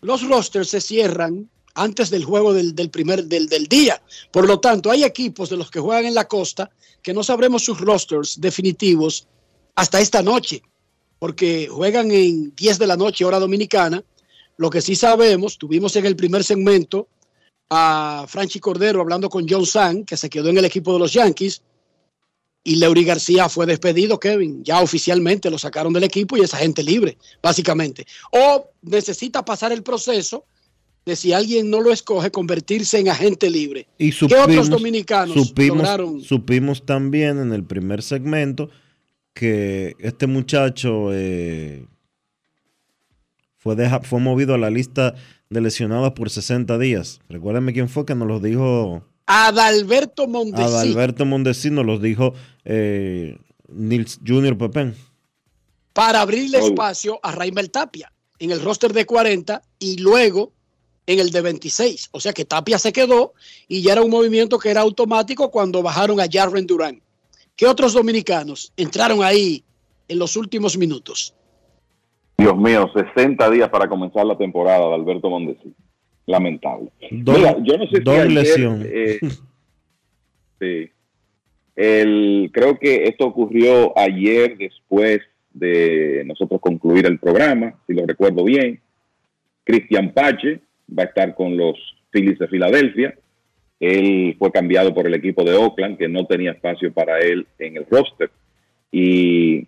Los rosters se cierran antes del juego del, primer del, día. Por lo tanto, hay equipos de los que juegan en la costa que no sabremos sus rosters definitivos hasta esta noche, porque juegan en 10 de la noche hora dominicana. Lo que sí sabemos, tuvimos en el primer segmento a Franchi Cordero hablando con John San, que se quedó en el equipo de los Yankees, y Leury García fue despedido, Kevin. Ya oficialmente lo sacaron del equipo y es agente libre, básicamente. O necesita pasar el proceso de si alguien no lo escoge, convertirse en agente libre. Y ¿Qué otros dominicanos supimos, lograron? supimos también en el primer segmento que este muchacho eh, fue, deja- fue movido a la lista de lesionados por 60 días. Recuérdenme quién fue que nos lo dijo Adalberto Mondesi. Adalberto Mondesi, nos lo dijo eh, Nils Junior Pepén. para abrirle Oh. espacio a Raimel Tapia en el roster de 40 y luego en el de 26. O sea que Tapia se quedó y ya era un movimiento que era automático cuando bajaron a Jarren Durán. ¿Qué otros dominicanos entraron ahí en los últimos minutos? Dios mío, 60 días para comenzar la temporada de Alberto Mondesi. Lamentable. Mira, yo no sé si ayer, lesión. eh, sí. El, creo que esto ocurrió ayer después de nosotros concluir el programa, si lo recuerdo bien. Cristian Pache va a estar con los Phillies de Filadelfia. Él fue cambiado por el equipo de Oakland, que no tenía espacio para él en el roster. Y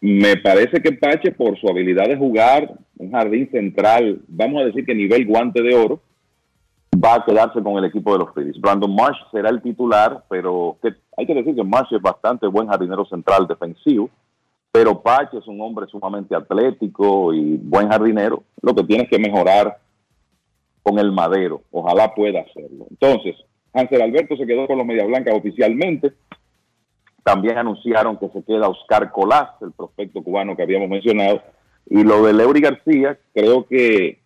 me parece que Pache, por su habilidad de jugar un jardín central, vamos a decir que nivel guante de oro, va a quedarse con el equipo de los Phillies. Brandon Marsh será el titular, pero hay que decir que Marsh es bastante buen jardinero central defensivo, pero Pache es un hombre sumamente atlético y buen jardinero. Lo que tiene que mejorar con el madero. Ojalá pueda hacerlo. Entonces, Hansel Alberto se quedó con los Media Blancas oficialmente. También anunciaron que se queda Oscar Colás, el prospecto cubano que habíamos mencionado. Y lo de Leury García, creo que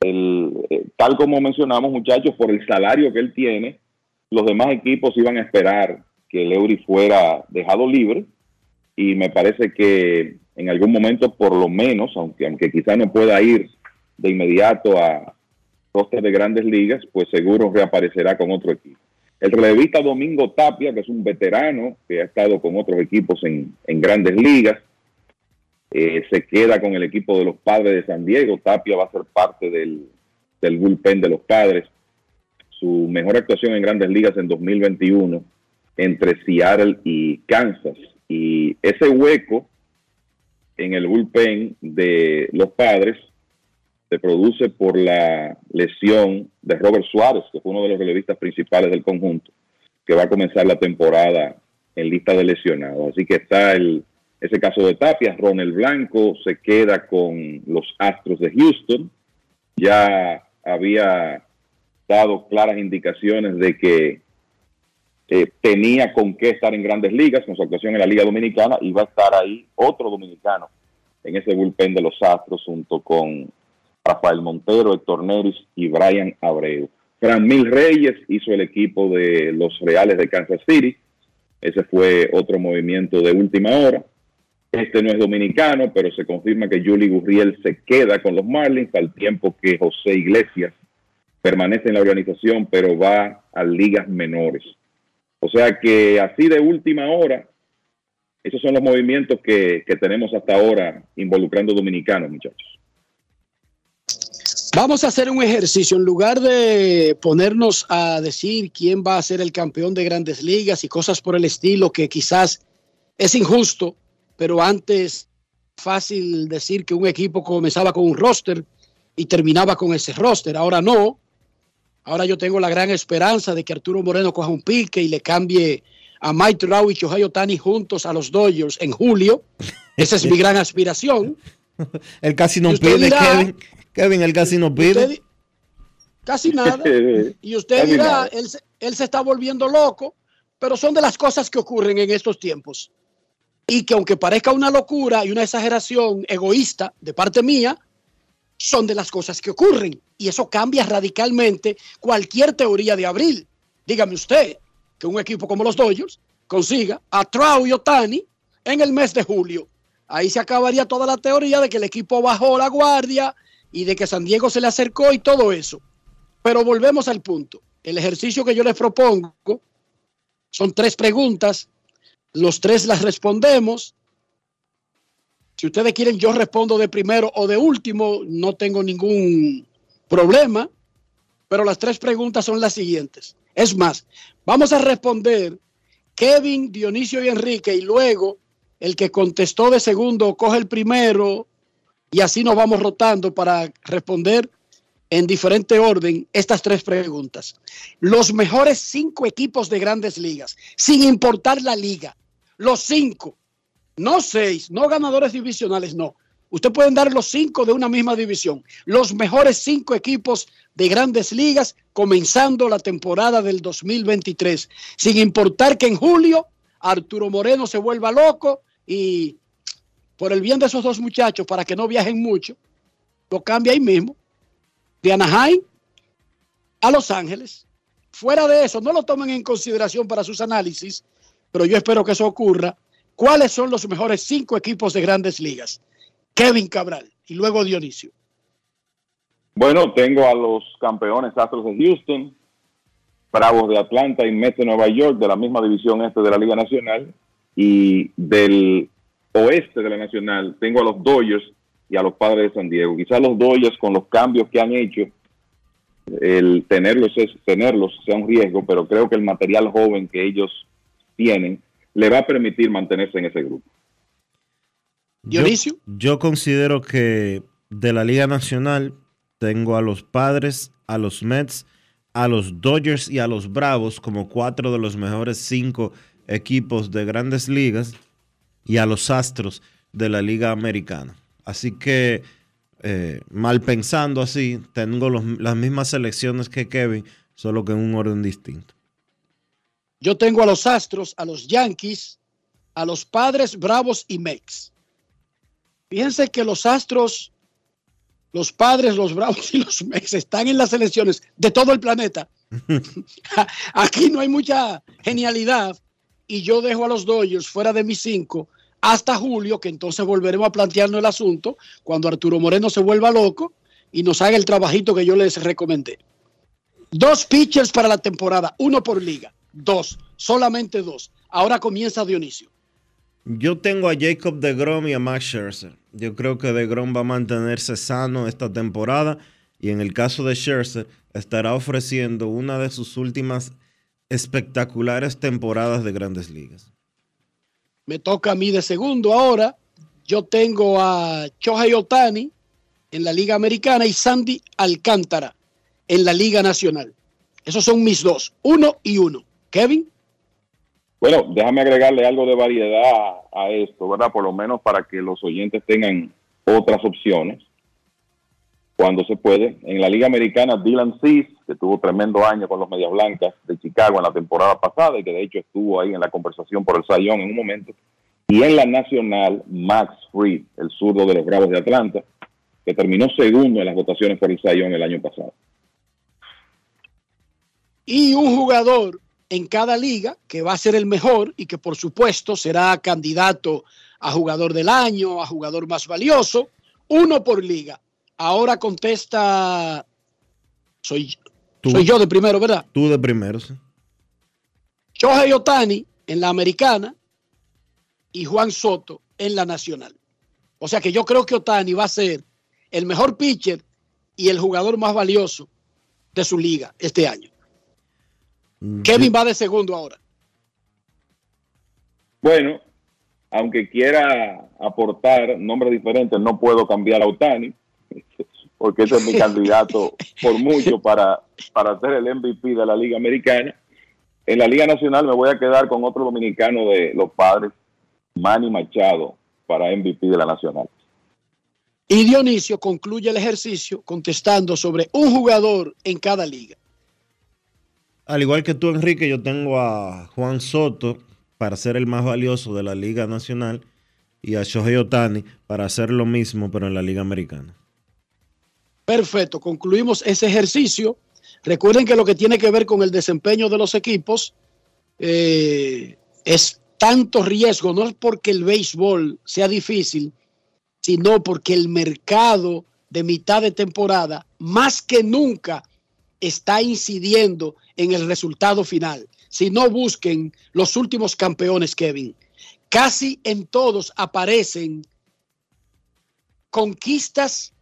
el, eh, tal como mencionamos, muchachos, por el salario que él tiene, los demás equipos iban a esperar que Leury fuera dejado libre. Y me parece que en algún momento, por lo menos, aunque, aunque quizá no pueda ir de inmediato a de grandes ligas, pues seguro reaparecerá con otro equipo. El relevista Domingo Tapia, que es un veterano que ha estado con otros equipos en, grandes ligas, eh, se queda con el equipo de los padres de San Diego. Tapia va a ser parte del, del bullpen de los padres. Su mejor actuación en grandes ligas en 2021 entre Seattle y Kansas. Y ese hueco en el bullpen de los padres se produce por la lesión de Robert Suárez, que fue uno de los relevistas principales del conjunto, que va a comenzar la temporada en lista de lesionados. Así que está el, ese caso de Tapia. Ronald Blanco se queda con los Astros de Houston. Ya había dado claras indicaciones de que eh, tenía con qué estar en grandes ligas con su actuación en la Liga Dominicana y va a estar ahí otro dominicano en ese bullpen de los Astros junto con Rafael Montero, Héctor Neris y Brian Abreu. Fran Mil Reyes hizo el equipo de los Reales de Kansas City. Ese fue otro movimiento de última hora. Este no es dominicano, pero se confirma que Julie Gurriel se queda con los Marlins al tiempo que José Iglesias permanece en la organización, pero va a ligas menores. O sea que así de última hora, esos son los movimientos que tenemos hasta ahora involucrando dominicanos, muchachos. Vamos a hacer un ejercicio. En lugar de ponernos a decir quién va a ser el campeón de grandes ligas y cosas por el estilo, que quizás es injusto, pero antes fácil decir que un equipo comenzaba con un roster y terminaba con ese roster. Ahora no. Ahora yo tengo la gran esperanza de que Arturo Moreno coja un pique y le cambie a Mike Trout y Shohei Otani juntos a los Dodgers en julio. Esa es mi gran aspiración. Él casi no pide, dirá- Kevin. Kevin, él casi no pide. Usted- casi nada. Y usted dirá, él, se- él se está volviendo loco, pero son de las cosas que ocurren en estos tiempos. Y que aunque parezca una locura y una exageración egoísta de parte mía, son de las cosas que ocurren. Y eso cambia radicalmente cualquier teoría de abril. Dígame usted que un equipo como los Dodgers consiga a Trout y Otani en el mes de julio. Ahí se acabaría toda la teoría de que el equipo bajó la guardia y de que San Diego se le acercó y todo eso. Pero volvemos al punto. El ejercicio que yo les propongo son tres preguntas. Los tres las respondemos. Si ustedes quieren, yo respondo de primero o de último. No tengo ningún problema. Pero las tres preguntas son las siguientes. Es más, vamos a responder Kevin, Dionisio y Enrique y luego el que contestó de segundo coge el primero y así nos vamos rotando para responder en diferente orden estas tres preguntas. Los mejores cinco equipos de grandes ligas, sin importar la liga. Los cinco, no seis, no ganadores divisionales, no. Usted pueden dar los cinco de una misma división. Los mejores cinco equipos de grandes ligas comenzando la temporada del 2023. Sin importar que en julio Arturo Moreno se vuelva loco y por el bien de esos dos muchachos, para que no viajen mucho, lo cambia ahí mismo. De Anaheim a Los Ángeles. Fuera de eso, no lo tomen en consideración para sus análisis, pero yo espero que eso ocurra. ¿Cuáles son los mejores cinco equipos de grandes ligas? Kevin Cabral y luego Dionisio. Bueno, tengo a los campeones Astros de Houston, Bravos de Atlanta y Mets de Nueva York de la misma división este de la Liga Nacional y del oeste de la Nacional tengo a los Dodgers y a los Padres de San Diego. Quizás los Dodgers con los cambios que han hecho, el tenerlos es tenerlos sea un riesgo, pero creo que el material joven que ellos tienen le va a permitir mantenerse en ese grupo. Yo, yo considero que de la Liga Nacional tengo a los Padres, a los Mets, a los Dodgers y a los Bravos como cuatro de los mejores cinco equipos de grandes ligas y a los Astros de la Liga Americana. Así que, eh, mal pensando así, tengo los- las mismas selecciones que Kevin, solo que en un orden distinto. Yo tengo a los Astros, a los Yankees, a los Padres, Bravos y Mex. Fíjense que los Astros, los Padres, los Bravos y los Mex están en las selecciones de todo el planeta. Aquí no hay mucha genialidad y yo dejo a los Dodgers fuera de mis cinco hasta julio, que entonces volveremos a plantearnos el asunto cuando Arturo Moreno se vuelva loco y nos haga el trabajito que yo les recomendé. Dos pitchers para la temporada, uno por liga, dos, solamente dos. Ahora comienza Dionisio. Yo tengo a Jacob de Grom y a Max Scherzer. Yo creo que de Grom va a mantenerse sano esta temporada y en el caso de Scherzer estará ofreciendo una de sus últimas espectaculares temporadas de grandes ligas. Me toca a mí de segundo ahora. Yo tengo a Shohei Otani en la Liga Americana y Sandy Alcántara en la Liga Nacional. Esos son mis dos, uno y uno. Kevin. Bueno, déjame agregarle algo de variedad a esto, ¿verdad? Por lo menos para que los oyentes tengan otras opciones cuando se puede. En la Liga Americana, Dylan Cease, que tuvo tremendo año con los Medias Blancas de Chicago en la temporada pasada y que de hecho estuvo ahí en la conversación por el Sayón en un momento. Y en la Nacional, Max Fried, el zurdo de los Bravos de Atlanta, que terminó segundo en las votaciones por el Sayón el año pasado. Y un jugador en cada liga que va a ser el mejor y que por supuesto será candidato a jugador del año, a jugador más valioso, uno por liga. Ahora contesta, soy, Tú. soy yo de primero, ¿verdad? Tú de primero, sí. Shohei Otani en la americana y Juan Soto en la nacional. O sea que yo creo que Otani va a ser el mejor pitcher y el jugador más valioso de su liga este año. Kevin va de segundo ahora. Bueno, aunque quiera aportar nombres diferentes, no puedo cambiar a Otani, porque ese es mi candidato por mucho para, para ser el MVP de la Liga Americana. En la Liga Nacional me voy a quedar con otro dominicano de los padres, Manny Machado, para MVP de la Nacional. Y Dionisio concluye el ejercicio contestando sobre un jugador en cada liga. Al igual que tú, Enrique, yo tengo a Juan Soto para ser el más valioso de la Liga Nacional y a Shohei Otani para hacer lo mismo, pero en la Liga Americana. Perfecto, concluimos ese ejercicio. Recuerden que lo que tiene que ver con el desempeño de los equipos eh, es tanto riesgo, no es porque el béisbol sea difícil, sino porque el mercado de mitad de temporada, más que nunca, está incidiendo en el resultado final. Si no busquen los últimos campeones, Kevin, casi en todos aparecen conquistas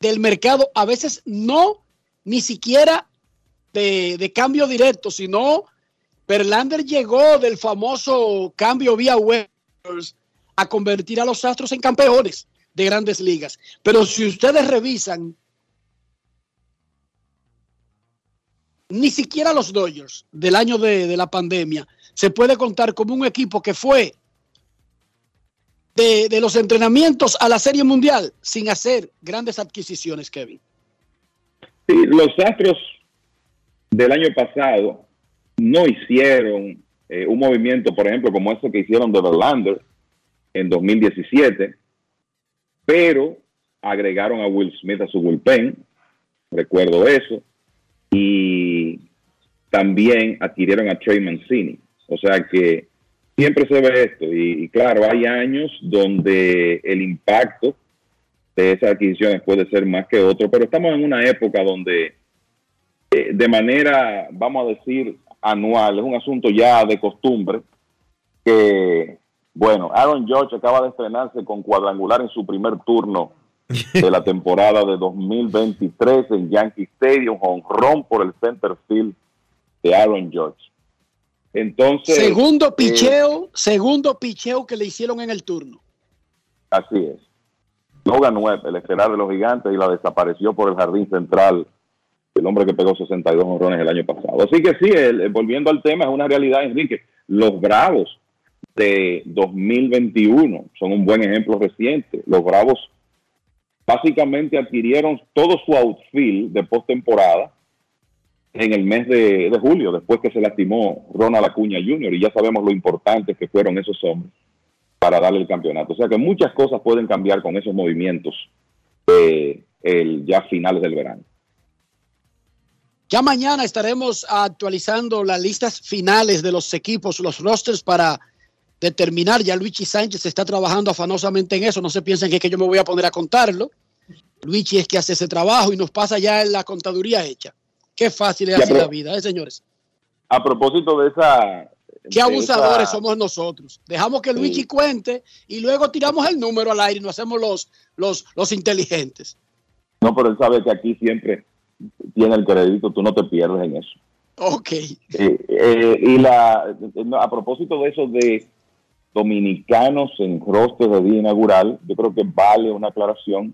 del mercado, a veces no ni siquiera de, de cambio directo, sino Verlander llegó del famoso cambio vía web a convertir a los Astros en campeones de grandes ligas. Pero si ustedes revisan, ni siquiera los Dodgers del año de, de la pandemia se puede contar como un equipo que fue de, los entrenamientos a la Serie Mundial sin hacer grandes adquisiciones, Kevin. Sí, los Astros del año pasado no hicieron eh, un movimiento, por ejemplo, como ese que hicieron de Verlander en 2017, pero agregaron a Will Smith a su bullpen, recuerdo eso, y también adquirieron a Trey Mancini. O sea que siempre se ve esto, y, y claro, hay años donde el impacto de esas adquisiciones puede ser más que otro, pero estamos en una época donde eh, de manera, vamos a decir, anual, es un asunto ya de costumbre, que, bueno, Aaron George acaba de estrenarse con cuadrangular en su primer turno de la temporada de 2023 en Yankee Stadium, honrón por el center field de Aaron George. Entonces. Segundo picheo, eh, segundo picheo que le hicieron en el turno. Así es. Logan Webb, el estelar de los gigantes, y la desapareció por el jardín central el hombre que pegó 62 honrones el año pasado. Así que sí, el, volviendo al tema, es una realidad, Enrique. Los Bravos de 2021 son un buen ejemplo reciente. Los Bravos básicamente adquirieron todo su outfield de postemporada en el mes de, julio, después que se lastimó Ronald Acuña Jr. y ya sabemos lo importantes que fueron esos hombres para darle el campeonato. O sea que muchas cosas pueden cambiar con esos movimientos el, ya finales del verano. Ya mañana estaremos actualizando las listas finales de los equipos, los rosters para determinar. Ya Luigi Sánchez está trabajando afanosamente en eso. No se piensen que, que yo me voy a poner a contarlo. Luigi es que hace ese trabajo y nos pasa ya en la contaduría hecha. Qué fácil es así la vida, ¿eh, señores? A propósito de esa... Qué abusadores esa... somos nosotros. Dejamos que Luigi sí. cuente y luego tiramos el número al aire y nos hacemos los, los, los inteligentes. No, pero él sabe que aquí siempre tiene el crédito, tú no te pierdes en eso. Ok. Eh, eh, y la, a propósito de eso de dominicanos en roster de día inaugural, yo creo que vale una aclaración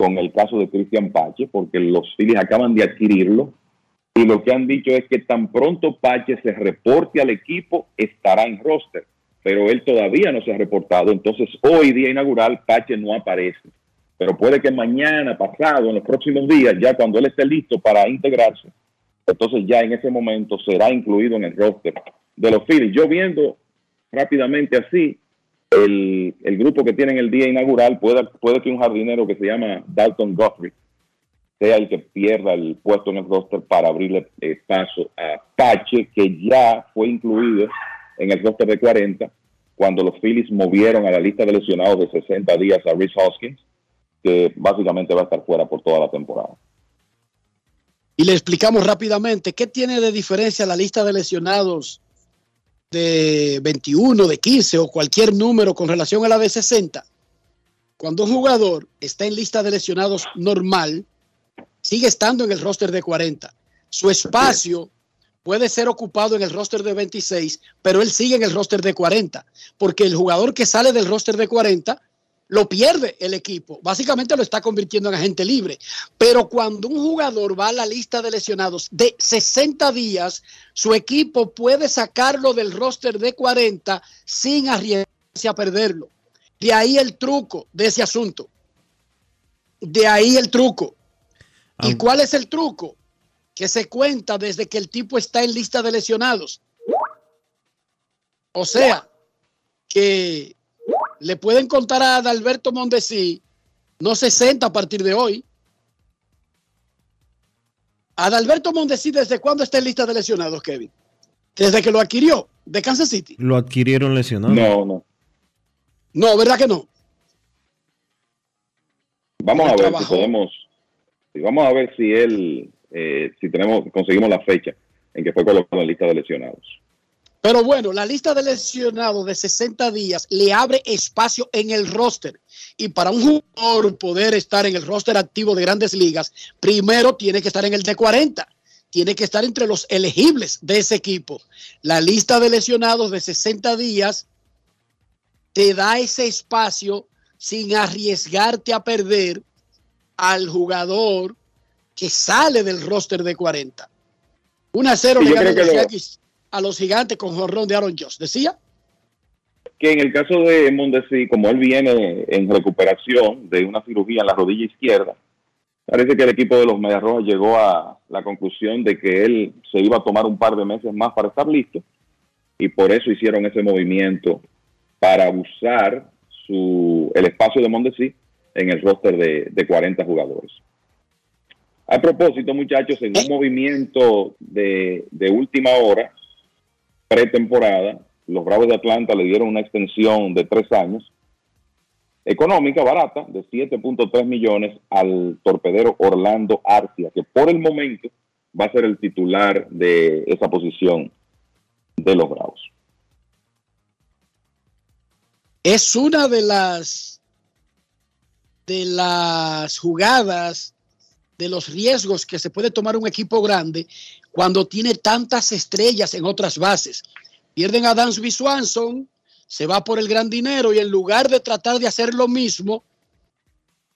con el caso de Cristian Pache, porque los Phillies acaban de adquirirlo y lo que han dicho es que tan pronto Pache se reporte al equipo, estará en roster, pero él todavía no se ha reportado, entonces hoy día inaugural Pache no aparece pero puede que mañana, pasado, en los próximos días, ya cuando él esté listo para integrarse, entonces ya en ese momento será incluido en el roster de los Phillies. Yo viendo rápidamente así, el, grupo que tienen el día inaugural, puede, que un jardinero que se llama Dalton Guthrie sea el que pierda el puesto en el roster para abrirle eh, paso a Pache, que ya fue incluido en el roster de 40 cuando los Phillies movieron a la lista de lesionados de 60 días a Rhys Hoskins que básicamente va a estar fuera por toda la temporada. Y le explicamos rápidamente qué tiene de diferencia la lista de lesionados de 21, de 15 o cualquier número con relación a la de 60. Cuando un jugador está en lista de lesionados normal, sigue estando en el roster de 40. Su espacio puede ser ocupado en el roster de 26, pero él sigue en el roster de 40, porque el jugador que sale del roster de 40 lo pierde el equipo. Básicamente lo está convirtiendo en agente libre. Pero cuando un jugador va a la lista de lesionados de 60 días, su equipo puede sacarlo del roster de 40 sin arriesgarse a perderlo. De ahí el truco de ese asunto. De ahí el truco. ¿Y cuál es el truco? Que se cuenta desde que el tipo está en lista de lesionados. O sea, que le pueden contar a Adalberto Mondesi no 60 a partir de hoy. Adalberto Mondesi, ¿desde cuándo está en lista de lesionados, Kevin? Desde que lo adquirió de Kansas City. Lo adquirieron lesionado. No, no. No, ¿verdad que no? Vamos a ver trabajó. si podemos, vamos a ver si él, eh, si tenemos, conseguimos la fecha en que fue colocado en lista de lesionados. Pero bueno, la lista de lesionados de 60 días le abre espacio en el roster. Y para un jugador poder estar en el roster activo de grandes ligas, primero tiene que estar en el de 40. Tiene que estar entre los elegibles de ese equipo. La lista de lesionados de 60 días te da ese espacio sin arriesgarte a perder al jugador que sale del roster de 40. 1 a 0 Sí, le a los gigantes con jorrón de Aaron Josh. ¿Decía? Que en el caso de Mondesi, como él viene en recuperación de una cirugía en la rodilla izquierda, parece que el equipo de los Medias Rojas llegó a la conclusión de que él se iba a tomar un par de meses más para estar listo y por eso hicieron ese movimiento para usar su, el espacio de Mondesi en el roster de, de 40 jugadores. A propósito, muchachos, en un movimiento de, de última hora, pretemporada, los Bravos de Atlanta le dieron una extensión de tres años, económica, barata, de 7.3 millones al torpedero Orlando Arcia, que por el momento va a ser el titular de esa posición de los Bravos. es una de las de las jugadas de los riesgos que se puede tomar un equipo grande cuando tiene tantas estrellas en otras bases. Pierden a Dansby Swanson, se va por el gran dinero y en lugar de tratar de hacer lo mismo,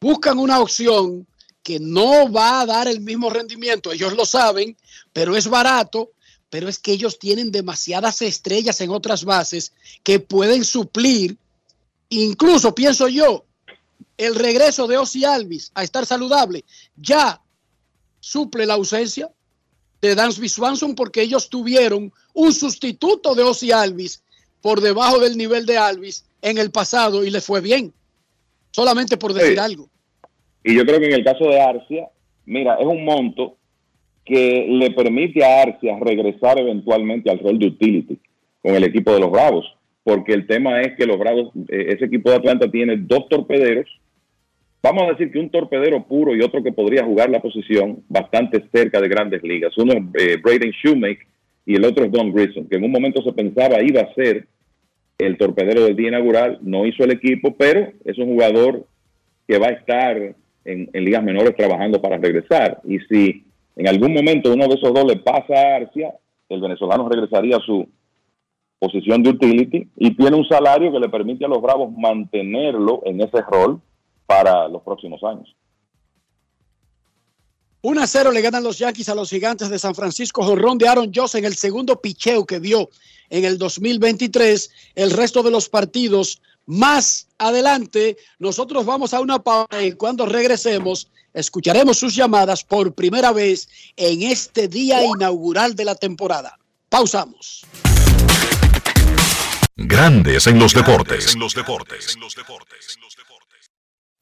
buscan una opción que no va a dar el mismo rendimiento, ellos lo saben, pero es barato, pero es que ellos tienen demasiadas estrellas en otras bases que pueden suplir incluso pienso yo, el regreso de Ozzy Alvis a estar saludable. Ya suple la ausencia de Dansby Swanson porque ellos tuvieron un sustituto de Ozzy Alvis por debajo del nivel de Alvis en el pasado y le fue bien. Solamente por decir Sí. algo. Y yo creo que en el caso de Arcia, mira, es un monto que le permite a Arcia regresar eventualmente al rol de utility con el equipo de los Bravos, porque el tema es que los Bravos, eh, ese equipo de Atlanta tiene dos torpederos, vamos a decir que un torpedero puro y otro que podría jugar la posición bastante cerca de grandes ligas. Uno es eh, Braden Shoemaker y el otro es Don Grissom, que en un momento se pensaba iba a ser el torpedero del día inaugural, no hizo el equipo, pero es un jugador que va a estar en, en ligas menores trabajando para regresar. Y si en algún momento uno de esos dos le pasa a Arcia, el venezolano regresaría a su posición de utility y tiene un salario que le permite a los Bravos mantenerlo en ese rol para los próximos años. 1 a 0 le ganan los Yankees a los gigantes de San Francisco. Jorrón de Aaron Joss en el segundo picheo que dio en el 2023. El resto de los partidos más adelante. Nosotros vamos a una pausa y cuando regresemos escucharemos sus llamadas por primera vez en este día inaugural de la temporada. Pausamos. Grandes en los deportes.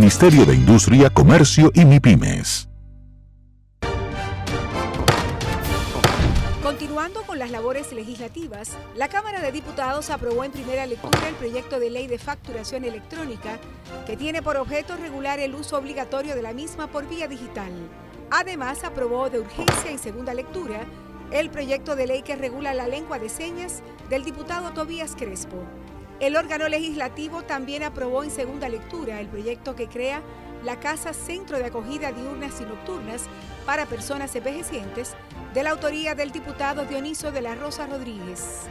de Industria, Comercio y MIPIMES. con las labores legislativas, la Cámara de Diputados aprobó en primera lectura el proyecto de ley de facturación electrónica que tiene por objeto regular el uso obligatorio de la misma por vía digital. Además, aprobó de urgencia en segunda lectura el proyecto de ley que regula la lengua de señas del diputado Tobías Crespo. El órgano legislativo también aprobó en segunda lectura el proyecto que crea la Casa Centro de Acogida Diurnas y Nocturnas para Personas Envejecientes, de la autoría del diputado Dioniso de la Rosa Rodríguez.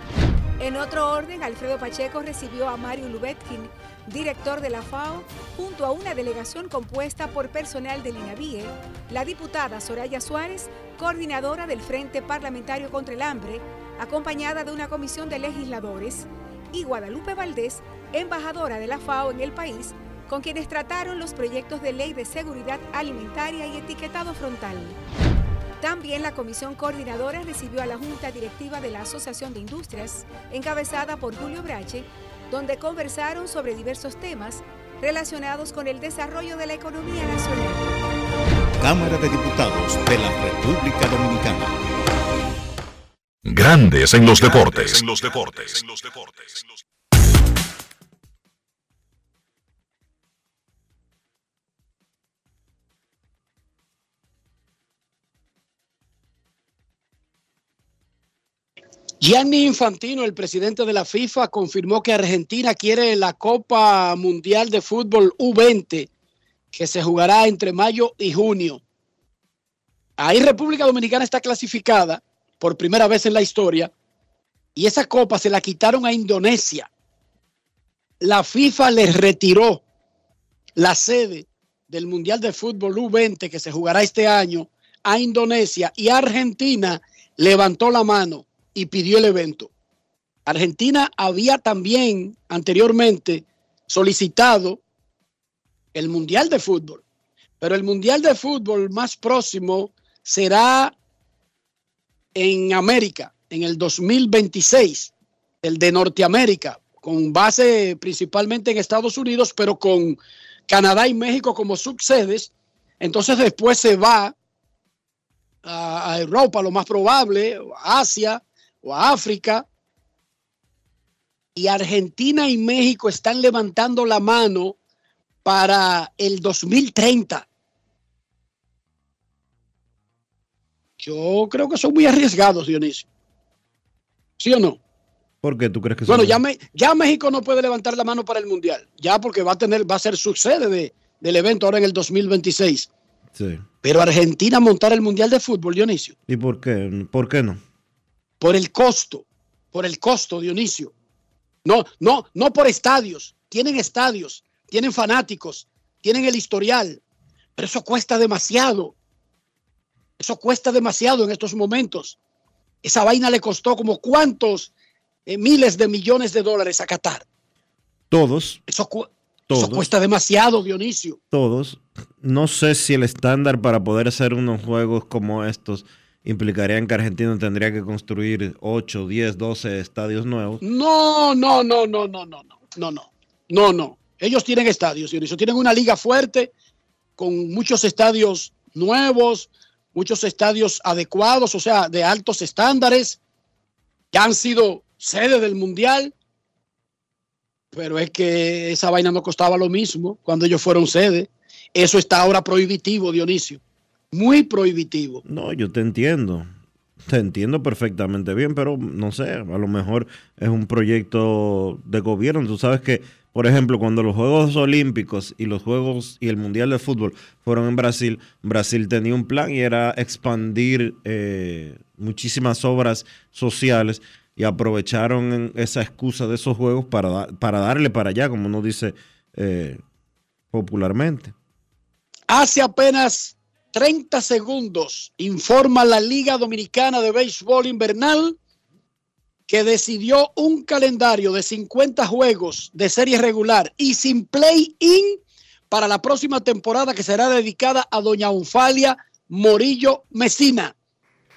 En otro orden, Alfredo Pacheco recibió a Mario Lubetkin, director de la FAO, junto a una delegación compuesta por personal del INAVIE, la diputada Soraya Suárez, coordinadora del Frente Parlamentario contra el Hambre, acompañada de una comisión de legisladores, y Guadalupe Valdés, embajadora de la FAO en el país, con quienes trataron los proyectos de ley de seguridad alimentaria y etiquetado frontal. También la comisión coordinadora recibió a la Junta Directiva de la Asociación de Industrias, encabezada por Julio Brache, donde conversaron sobre diversos temas relacionados con el desarrollo de la economía nacional. Cámara de Diputados de la República Dominicana. Grandes en los deportes. En los deportes. Gianni Infantino, el presidente de la FIFA, confirmó que Argentina quiere la Copa Mundial de Fútbol U20, que se jugará entre mayo y junio. Ahí República Dominicana está clasificada por primera vez en la historia y esa copa se la quitaron a Indonesia. La FIFA les retiró la sede del Mundial de Fútbol U20 que se jugará este año a Indonesia y Argentina levantó la mano y pidió el evento. Argentina había también anteriormente solicitado el Mundial de Fútbol, pero el Mundial de Fútbol más próximo será en América, en el 2026, el de Norteamérica, con base principalmente en Estados Unidos, pero con Canadá y México como subsedes. Entonces después se va a, Europa, lo más probable, a Asia, o a África. Y Argentina y México están levantando la mano para el 2030. Yo creo que son muy arriesgados, Dionisio. ¿Sí o no? ¿Por qué tú crees que Bueno, son- ya, me- ya México no puede levantar la mano para el Mundial, ya porque va a tener, va a ser su sede de- del evento ahora en el 2026. Sí. Pero Argentina montar el Mundial de Fútbol, Dionisio, ¿Y por qué? ¿Por qué no? por el costo, por el costo, Dionisio. No, no, no por estadios. Tienen estadios, tienen fanáticos, tienen el historial, pero eso cuesta demasiado. Eso cuesta demasiado en estos momentos. Esa vaina le costó como cuántos eh, miles de millones de dólares a Qatar. Todos, Eso, cu- todos, eso cuesta demasiado, Dionisio. todos. No sé si el estándar para poder hacer unos juegos como estos implicaría que Argentina tendría que construir 8, 10, 12 estadios nuevos. No, no, no, no, no, no, no, no, no, no, no. Ellos tienen estadios, Dionisio. Tienen una liga fuerte con muchos estadios nuevos, muchos estadios adecuados, o sea, de altos estándares, que han sido sede del Mundial. Pero es que esa vaina no costaba lo mismo cuando ellos fueron sede. Eso está ahora prohibitivo, Dionisio. Muy prohibitivo. No, yo te entiendo. Te entiendo perfectamente bien, pero no sé, a lo mejor es un proyecto de gobierno. Tú sabes que, por ejemplo, cuando los Juegos Olímpicos y los Juegos y el Mundial de Fútbol fueron en Brasil, Brasil tenía un plan y era expandir eh, muchísimas obras sociales y aprovecharon esa excusa de esos juegos para, para darle para allá, como uno dice eh, popularmente. Hace apenas 30 segundos informa la Liga Dominicana de Béisbol Invernal que decidió un calendario de 50 juegos de serie regular y sin play-in para la próxima temporada que será dedicada a Doña Unfalia Morillo Mesina.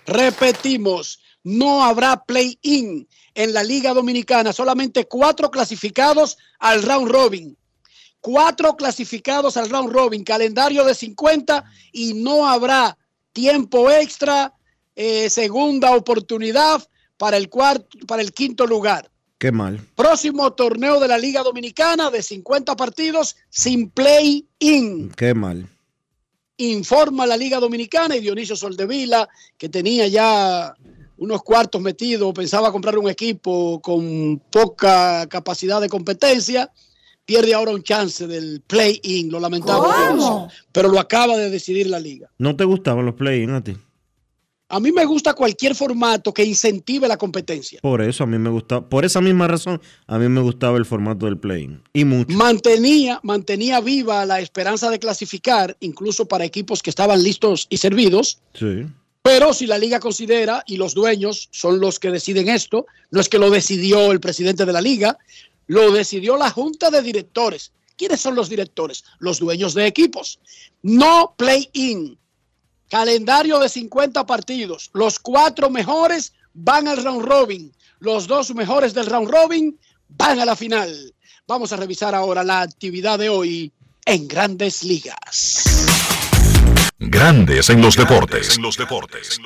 Repetimos, no habrá play-in en la Liga Dominicana, solamente cuatro clasificados al round robin cuatro clasificados al round robin, calendario de 50 y no habrá tiempo extra, eh, segunda oportunidad para el cuarto, para el quinto lugar. Qué mal. Próximo torneo de la Liga Dominicana de 50 partidos sin play-in. Qué mal. Informa la Liga Dominicana y Dionisio Soldevila, que tenía ya unos cuartos metidos, pensaba comprar un equipo con poca capacidad de competencia, pierde ahora un chance del play-in, lo lamentamos, pero lo acaba de decidir la liga. ¿No te gustaban los play-in a ti? A mí me gusta cualquier formato que incentive la competencia. Por eso a mí me gustaba, por esa misma razón, a mí me gustaba el formato del play-in. Y mucho. Mantenía, mantenía viva la esperanza de clasificar, incluso para equipos que estaban listos y servidos. Sí. Pero si la liga considera, y los dueños son los que deciden esto, no es que lo decidió el presidente de la liga, lo decidió la junta de directores. ¿Quiénes son los directores? Los dueños de equipos. No play-in. Calendario de 50 partidos. Los cuatro mejores van al round robin. Los dos mejores del round robin van a la final. Vamos a revisar ahora la actividad de hoy en grandes ligas. Grandes en los deportes. En los deportes.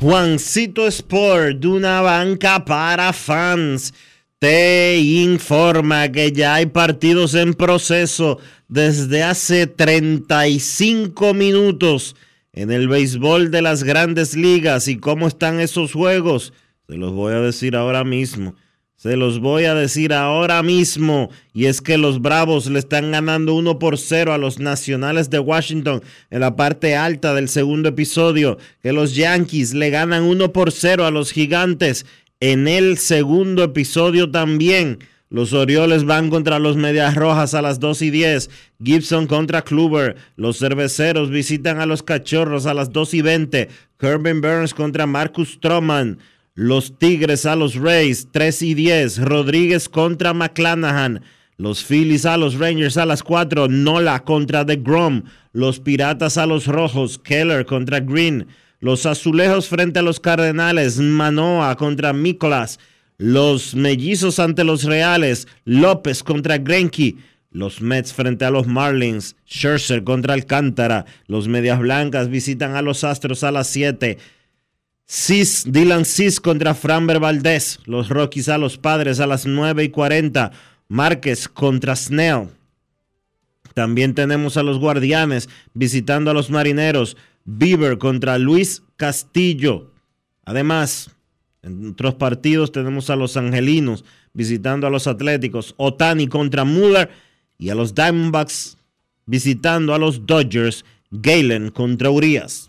Juancito Sport, de una banca para fans, te informa que ya hay partidos en proceso desde hace 35 minutos en el béisbol de las grandes ligas. ¿Y cómo están esos juegos? Se los voy a decir ahora mismo. Se los voy a decir ahora mismo. Y es que los Bravos le están ganando 1 por 0 a los Nacionales de Washington en la parte alta del segundo episodio. Que los Yankees le ganan 1 por 0 a los Gigantes en el segundo episodio también. Los Orioles van contra los Medias Rojas a las 2 y 10. Gibson contra Kluber. Los Cerveceros visitan a los Cachorros a las 2 y 20. Corbin Burns contra Marcus Stroman. Los Tigres a los Rays, 3 y 10. Rodríguez contra McClanahan. Los Phillies a los Rangers a las 4. Nola contra The Grom. Los Piratas a los Rojos. Keller contra Green. Los Azulejos frente a los Cardenales. Manoa contra Nicolas. Los Mellizos ante los Reales. López contra Grenky. Los Mets frente a los Marlins. Scherzer contra Alcántara. Los Medias Blancas visitan a los Astros a las 7. Cis, Dylan Cis contra Framber Valdez. Los Rockies a los Padres a las 9 y 40. Márquez contra Snell. También tenemos a los Guardianes visitando a los Marineros. Bieber contra Luis Castillo. Además, en otros partidos tenemos a los Angelinos visitando a los Atléticos. Otani contra Muller. Y a los Diamondbacks visitando a los Dodgers. Galen contra Urias.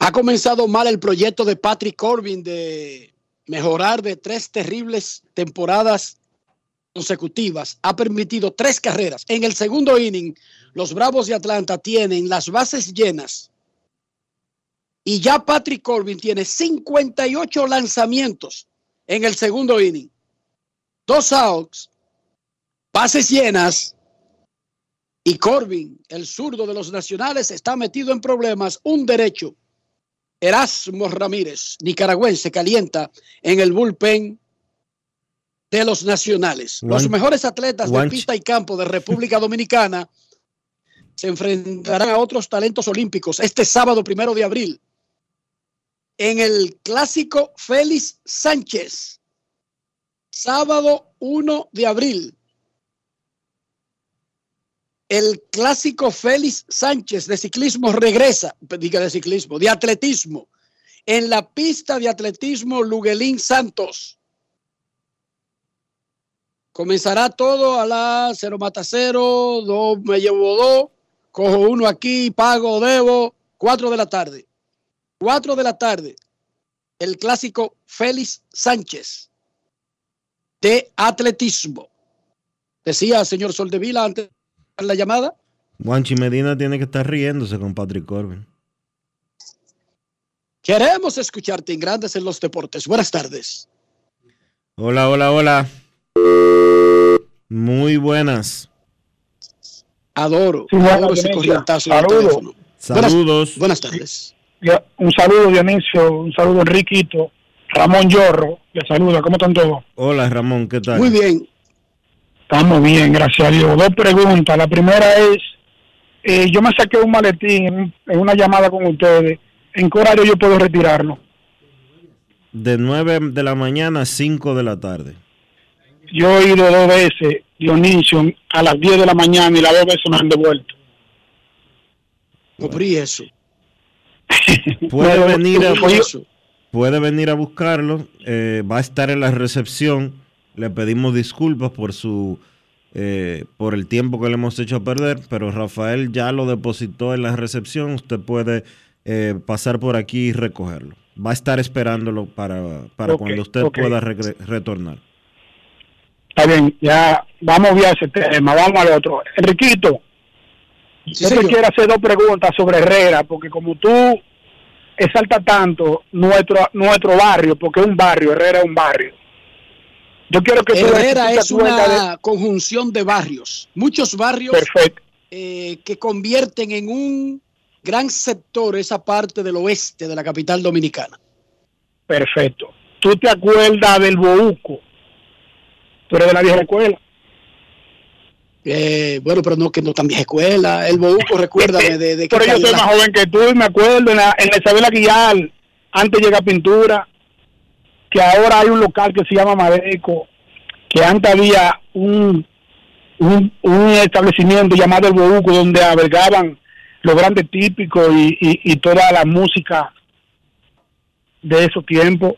Ha comenzado mal el proyecto de Patrick Corbin de mejorar de tres terribles temporadas consecutivas ha permitido tres carreras. En el segundo inning, los Bravos de Atlanta tienen las bases llenas y ya Patrick Corbin tiene 58 lanzamientos en el segundo inning. Dos outs, bases llenas y Corbin, el zurdo de los nacionales, está metido en problemas. Un derecho. Erasmo Ramírez, nicaragüense, calienta en el bullpen de los nacionales. Los mejores atletas de pista y campo de República Dominicana se enfrentarán a otros talentos olímpicos este sábado primero de abril en el clásico Félix Sánchez. Sábado 1 de abril. El clásico Félix Sánchez de ciclismo regresa, diga de ciclismo, de atletismo, en la pista de atletismo Luguelín Santos. Comenzará todo a las 0 mata 0, 2 me llevo 2, cojo uno aquí, pago, debo, 4 de la tarde. 4 de la tarde, el clásico Félix Sánchez de atletismo. Decía señor Soldevila antes la llamada. Juanchi Medina tiene que estar riéndose con Patrick Corbin. Queremos escucharte en Grandes en los Deportes. Buenas tardes. Hola, hola, hola. Muy buenas. Adoro, Sí, adoro ese corrientazo Saludos. Buenas- Saludos. Buenas, tardes. Un saludo, Dionisio, un saludo, Enriquito, Ramón Yorro, le saluda, ¿cómo están todos? Hola, Ramón, ¿qué tal? Muy bien. Estamos bien, gracias a Dios. Dos preguntas. La primera es, eh, yo me saqué un maletín en, un- en una llamada con ustedes. ¿En qué horario yo puedo retirarlo? De 9 de la mañana a 5 de la tarde. Yo he ido dos veces, Dionisio, a las 10 de la mañana y las dos veces me han devuelto. Cubrí eso. Puede venir a, puede venir a buscarlo. eh, va a estar en la recepción. Le pedimos disculpas por su eh, por el tiempo que le hemos hecho perder, pero Rafael ya lo depositó en la recepción. Usted puede eh, pasar por aquí y recogerlo. Va a estar esperándolo para, para cuando usted pueda retornar. Está bien, ya vamos a ese tema, vamos al otro. Enriquito, yo te quiero hacer dos preguntas sobre Herrera, porque como tú exaltas tanto nuestro nuestro barrio, porque es un barrio, Herrera es un barrio. Yo quiero que Herrera es una conjunción de barrios. Muchos barrios eh, que convierten en un gran sector esa parte del oeste de la capital dominicana. Perfecto. ¿Tú te acuerdas del Bouco? Tú eres de la vieja escuela. Eh, bueno, pero no que no tan vieja escuela. El Bouco, recuérdame de, de Pero yo soy la- más joven que tú y me acuerdo en la, en la Isabel Aguilar, antes llega pintura, que ahora hay un local que se llama Madeco, que antes había un, un, un establecimiento llamado El Bouco donde albergaban los grandes típicos y, y, y toda la música de esos tiempos.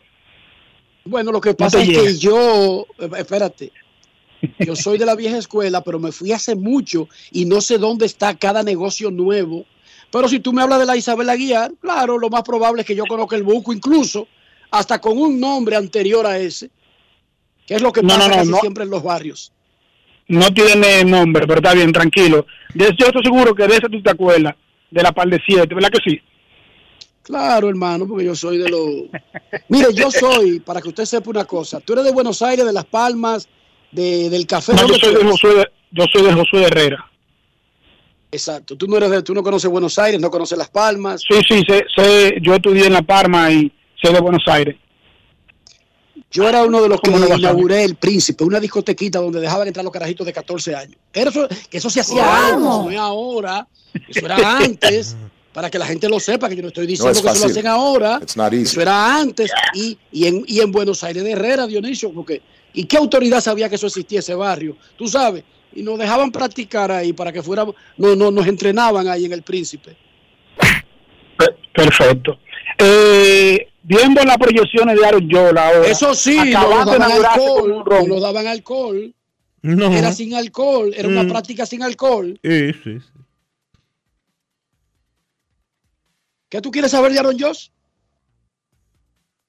Bueno, lo que pasa es llega. que yo, eh, espérate, yo soy de la vieja escuela, pero me fui hace mucho y no sé dónde está cada negocio nuevo. Pero si tú me hablas de la Isabel Aguiar, claro, lo más probable es que yo conozca el buco, incluso hasta con un nombre anterior a ese, que es lo que No, pasa no, no, casi no. siempre en los barrios. No tiene nombre, pero está bien, tranquilo. Yo estoy seguro que de ese tú te acuerdas, de la par de siete, ¿verdad que sí? Claro, hermano, porque yo soy de los... Mire, yo soy, para que usted sepa una cosa, tú eres de Buenos Aires, de Las Palmas, de, del Café. No, yo ¿dónde soy de? Josué, de- yo soy de Josué Herrera. Exacto, tú no eres de, tú no conoces Buenos Aires, no conoces Las Palmas. Sí, sí, sé, sé, yo estudié en La Parma y sé de Buenos Aires. Yo era uno de los que ¿Cómo no vas a inauguré El Príncipe, una discotequita donde dejaban entrar los carajitos de 14 años. Eso, que eso se hacía antes, no es ahora. Eso era antes, para que la gente lo sepa, que yo no estoy diciendo es que eso lo hacen ahora. It's not easy. Eso era antes y, y, en, y en Buenos Aires de Herrera, Dionisio, porque ¿y qué autoridad sabía que eso existía ese barrio? Tú sabes, y nos dejaban practicar ahí para que fuéramos, no, no, nos entrenaban ahí en El Príncipe. Perfecto. Eh, viendo las proyecciones de Aaron Yola ahora. Eso sí, no nos daban alcohol, nos daban alcohol. No. Era sin alcohol, era una Mm. práctica sin alcohol. Sí, sí, sí. ¿Qué tú quieres saber de Aaron Josh?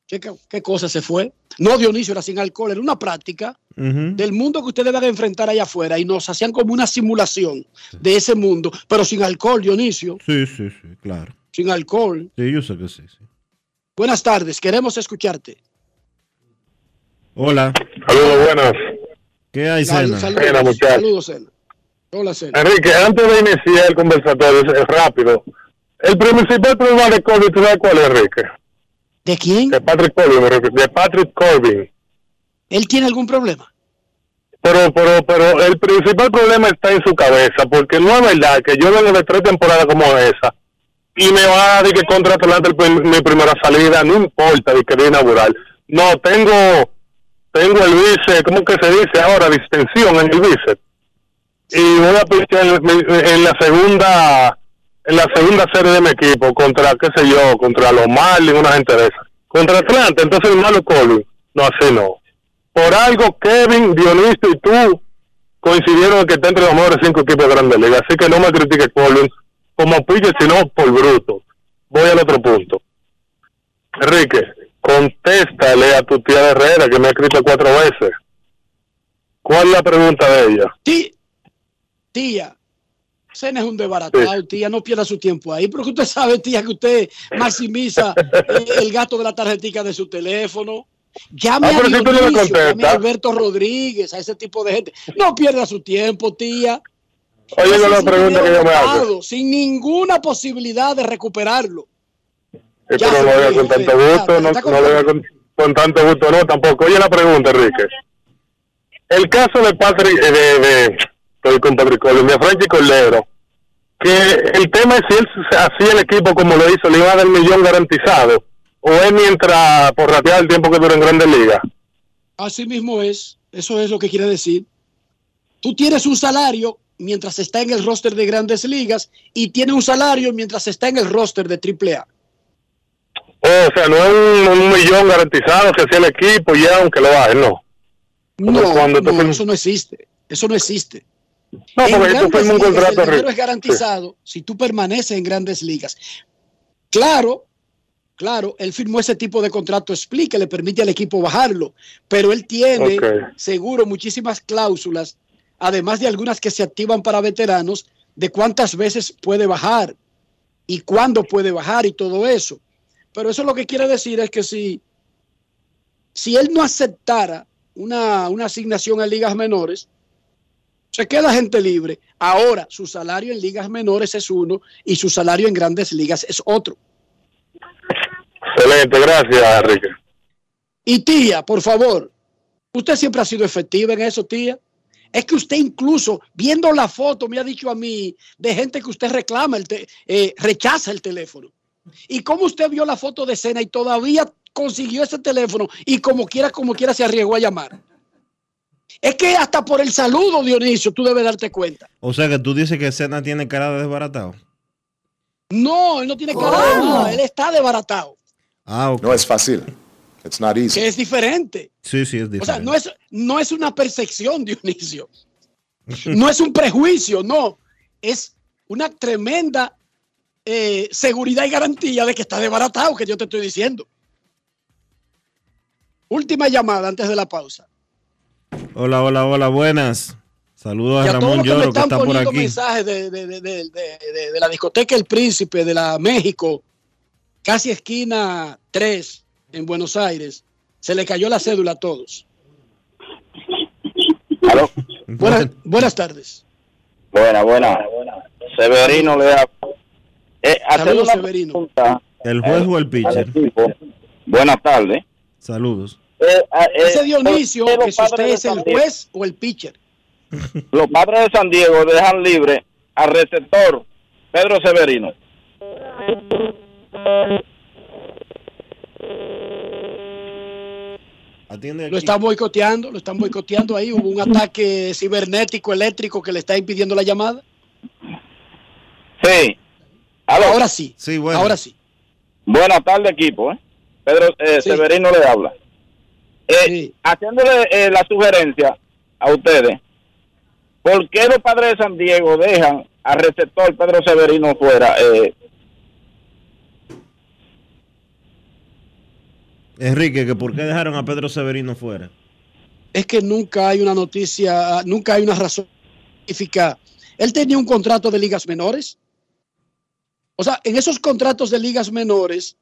¿Qué, cosa se fue? No, Dionisio, era sin alcohol, era una práctica del mundo que ustedes van a enfrentar allá afuera y nos hacían como una simulación de ese mundo, pero sin alcohol, Dionisio, Sí, sí, sí, claro. sin alcohol. Sí, yo sé que sí. sí. Buenas tardes, queremos escucharte. Hola. Saludos, buenas. ¿Qué hay, Sena? saludos, muchachos. saludos, Sena. Hola, Sena. Enrique, antes de iniciar el conversatorio, es rápido. El principal problema de Corbin, ¿tú sabes cuál es, Enrique? ¿De quién? De Patrick Corbin, de Patrick Corbin. ¿Él tiene algún problema? Pero, pero, pero el principal problema está en su cabeza, porque no es verdad que yo vengo de tres temporadas como esa y me va decir que contra Atlanta mi primera salida, no importa, de que de inaugural. No, tengo, tengo el vice, ¿cómo que se dice ahora? Distensión en el vice. Y voy a pichar en, la segunda, en la segunda serie de mi equipo contra, qué sé yo, contra los Marlins, una gente de esa. Contra Atlanta, entonces el malo Colvin. No, así no por algo Kevin, Dionisio y tú coincidieron en que está entre los mejores cinco equipos de Grandes Ligas. Así que no me critique Colvin como pitcher, sino por bruto. Voy al otro punto. Enrique, contéstale a tu tía Herrera que me ha escrito cuatro veces. ¿Cuál es la pregunta de ella? Tí- tía, Sena es un desbaratado, tía, no pierda su tiempo ahí, porque usted sabe, tía, que usted maximiza eh, el gasto de la tarjetica de su teléfono. Llame Ah, a pero si Dionisio, llame a. Alberto Rodríguez, a ese tipo de gente. No pierda su tiempo, tía. Oye, no la pregunta que yo me hago. Sin ninguna posibilidad de recuperarlo. Sí, pero no lo dijo, con tanto gusto, no, no lo haga con, con tanto gusto, no, tampoco. Oye la pregunta, Enrique. El caso de Patrick, eh, de, de, estoy con Patrick de Frankie Cordero, que el tema es si él hacía el equipo como lo hizo, le iba a dar el millón garantizado, o es mientras por ratear el tiempo que dura en Grandes Ligas. Así mismo es, eso es lo que quiere decir. Tú tienes un salario mientras está en el roster de grandes ligas y tiene un salario mientras está en el roster de AAA. O sea, no es un, un millón garantizado que hacía el equipo ya, aunque lo bajen, no. No, cuando eso no existe. Eso no existe. No, En porque tú firmas un contrato el dinero es garantizado si tú permaneces en grandes ligas. Claro, claro, él firmó ese tipo de contrato split que le permite al equipo bajarlo, pero él tiene seguro muchísimas cláusulas, además de algunas que se activan para veteranos, de cuántas veces puede bajar y cuándo puede bajar y todo eso. Pero eso lo que quiere decir es que si, si él no aceptara una, una asignación a ligas menores, se queda gente libre. Ahora, su salario en ligas menores es uno y su salario en grandes ligas es otro. Excelente, gracias, Enrique. Y tía, por favor, usted siempre ha sido efectiva en eso, tía. Es que usted incluso, viendo la foto, me ha dicho a mí de gente que usted reclama, el te- eh, rechaza el teléfono. Y cómo usted vio la foto de escena y todavía consiguió ese teléfono y como quiera, como quiera se arriesgó a llamar. Es que hasta por el saludo, Dionisio, tú debes darte cuenta. O sea que tú dices que Sena tiene cara de desbaratado. No, él no tiene cara de nada, él está desbaratado, Ah, ok. No es fácil. It's not easy. que es diferente. Sí, sí, es diferente. O sea, no es, no es una percepción, Dionisio. No es un prejuicio, no. Es una tremenda eh, seguridad y garantía de que está desbaratado, que yo te estoy diciendo. Última llamada antes de la pausa. Hola, hola, hola, buenas. Saludos Y a Ramón los que me Lloro que están está por aquí. mensajes de, de- de- de- de- de- de la discoteca El Príncipe, de la México, casi esquina 3 en Buenos Aires. Se le cayó la cédula a todos. Buenas, buenas tardes. Buena, buena. Severino le da. Eh, Saludos, Severino. pregunta ¿El juez o el al pitcher? Buenas tardes. Saludos. Eh, eh, Ese Dionisio, ¿por qué que si usted es el juez o el pitcher. Los padres de San Diego dejan libre al receptor Pedro Severino. Atiende Lo están boicoteando, lo están boicoteando ahí. Hubo un ataque cibernético, eléctrico que le está impidiendo la llamada. Sí. Ahora sí. Sí, bueno. Ahora sí. Buenas tardes, equipo. ¿eh? Pedro eh, Sí. Severino le habla. Eh, Haciéndole eh, la sugerencia a ustedes, ¿por qué los padres de San Diego dejan al receptor Pedro Severino fuera? Eh, Enrique, que por qué dejaron a Pedro Severino fuera. Es que nunca hay una noticia, nunca hay una razón específica. Él tenía un contrato de ligas menores. O sea, en esos contratos de ligas menores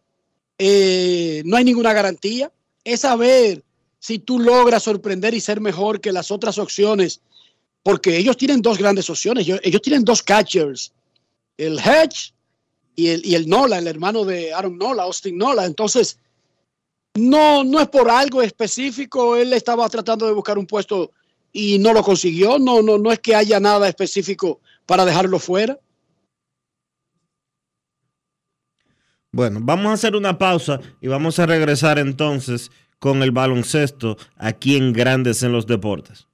eh, no hay ninguna garantía. Es saber si tú logras sorprender y ser mejor que las otras opciones, porque ellos tienen dos grandes opciones. Ellos, ellos tienen dos catchers, el Hedge y el, y el Nola, el hermano de Aaron Nola, Austin Nola. Entonces, no, no es por algo específico. Él estaba tratando de buscar un puesto y no lo consiguió. No, no, no es que haya nada específico para dejarlo fuera. Bueno, vamos a hacer una pausa y vamos a regresar entonces con el baloncesto aquí en Grandes en los Deportes.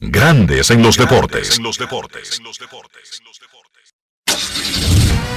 Grandes en los deportes.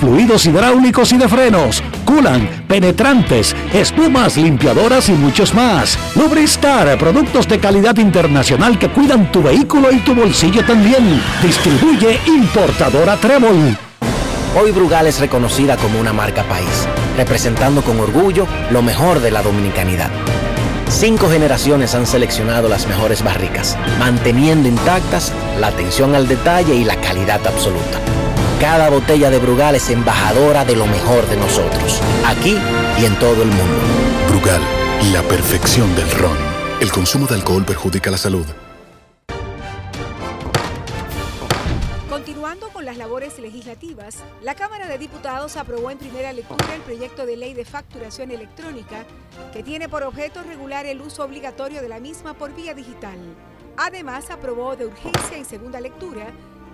fluidos hidráulicos y de frenos, culan, penetrantes, espumas, limpiadoras y muchos más. Lubristar, productos de calidad internacional que cuidan tu vehículo y tu bolsillo también. Distribuye importadora Trébol. Hoy Brugal es reconocida como una marca país, representando con orgullo lo mejor de la dominicanidad. Cinco generaciones han seleccionado las mejores barricas, manteniendo intactas la atención al detalle y la calidad absoluta. Cada botella de Brugal es embajadora de lo mejor de nosotros, aquí y en todo el mundo. Brugal, la perfección del ron. El consumo de alcohol perjudica la salud. Continuando con las labores legislativas, la Cámara de Diputados aprobó en primera lectura el proyecto de ley de facturación electrónica que tiene por objeto regular el uso obligatorio de la misma por vía digital. Además, aprobó de urgencia en segunda lectura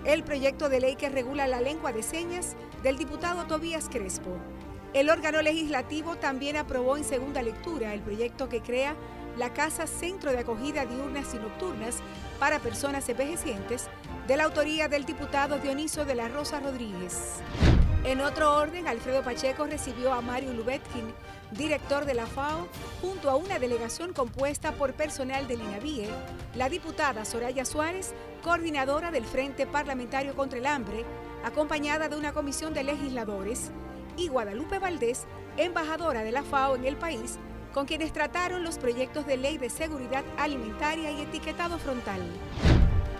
el proyecto de ley que regula la lengua de señas del diputado Tobías Crespo. El órgano legislativo también aprobó en segunda lectura el proyecto que crea la Casa Centro de Acogida Diurnas y Nocturnas para Personas Envejecientes, de la autoría del diputado Dioniso de la Rosa Rodríguez. En otro orden, Alfredo Pacheco recibió a Mario Lubetkin, director de la FAO, junto a una delegación compuesta por personal del INAVIE, la diputada Soraya Suárez, coordinadora del Frente Parlamentario contra el Hambre, acompañada de una comisión de legisladores, y Guadalupe Valdés, embajadora de la FAO en el país, con quienes trataron los proyectos de ley de seguridad alimentaria y etiquetado frontal.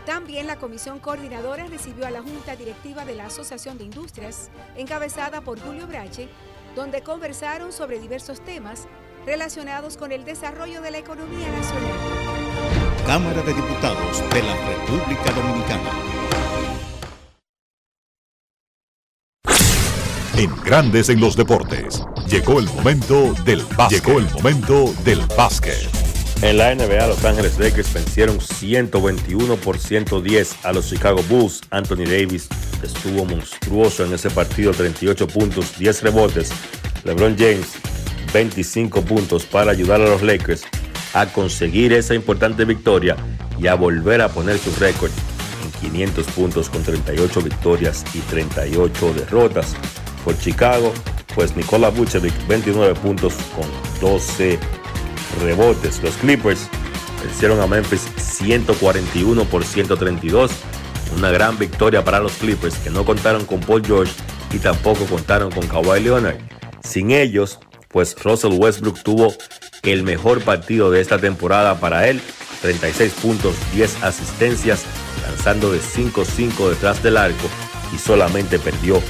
También la comisión coordinadora recibió a la Junta Directiva de la Asociación de Industrias, encabezada por Julio Brache, donde conversaron sobre diversos temas relacionados con el desarrollo de la economía nacional. Cámara de Diputados de la República Dominicana. En Grandes en los Deportes, llegó el momento del básquet. Llegó el momento del básquet. En la NBA, Los Ángeles Lakers vencieron 121 por 110 a los Chicago Bulls. Anthony Davis estuvo monstruoso en ese partido, 38 puntos, 10 rebotes. LeBron James, 25 puntos para ayudar a los Lakers a conseguir esa importante victoria y a volver a poner su récord en 500 puntos con 38 victorias y 38 derrotas. Por Chicago, pues Nikola Vucevic 29 puntos con 12 rebotes. Los Clippers vencieron a Memphis 141 por 132. Una gran victoria para los Clippers que no contaron con Paul George y tampoco contaron con Kawhi Leonard. Sin ellos, pues Russell Westbrook tuvo el mejor partido de esta temporada para él. 36 puntos, 10 asistencias, lanzando de 5-5 detrás del arco y solamente perdió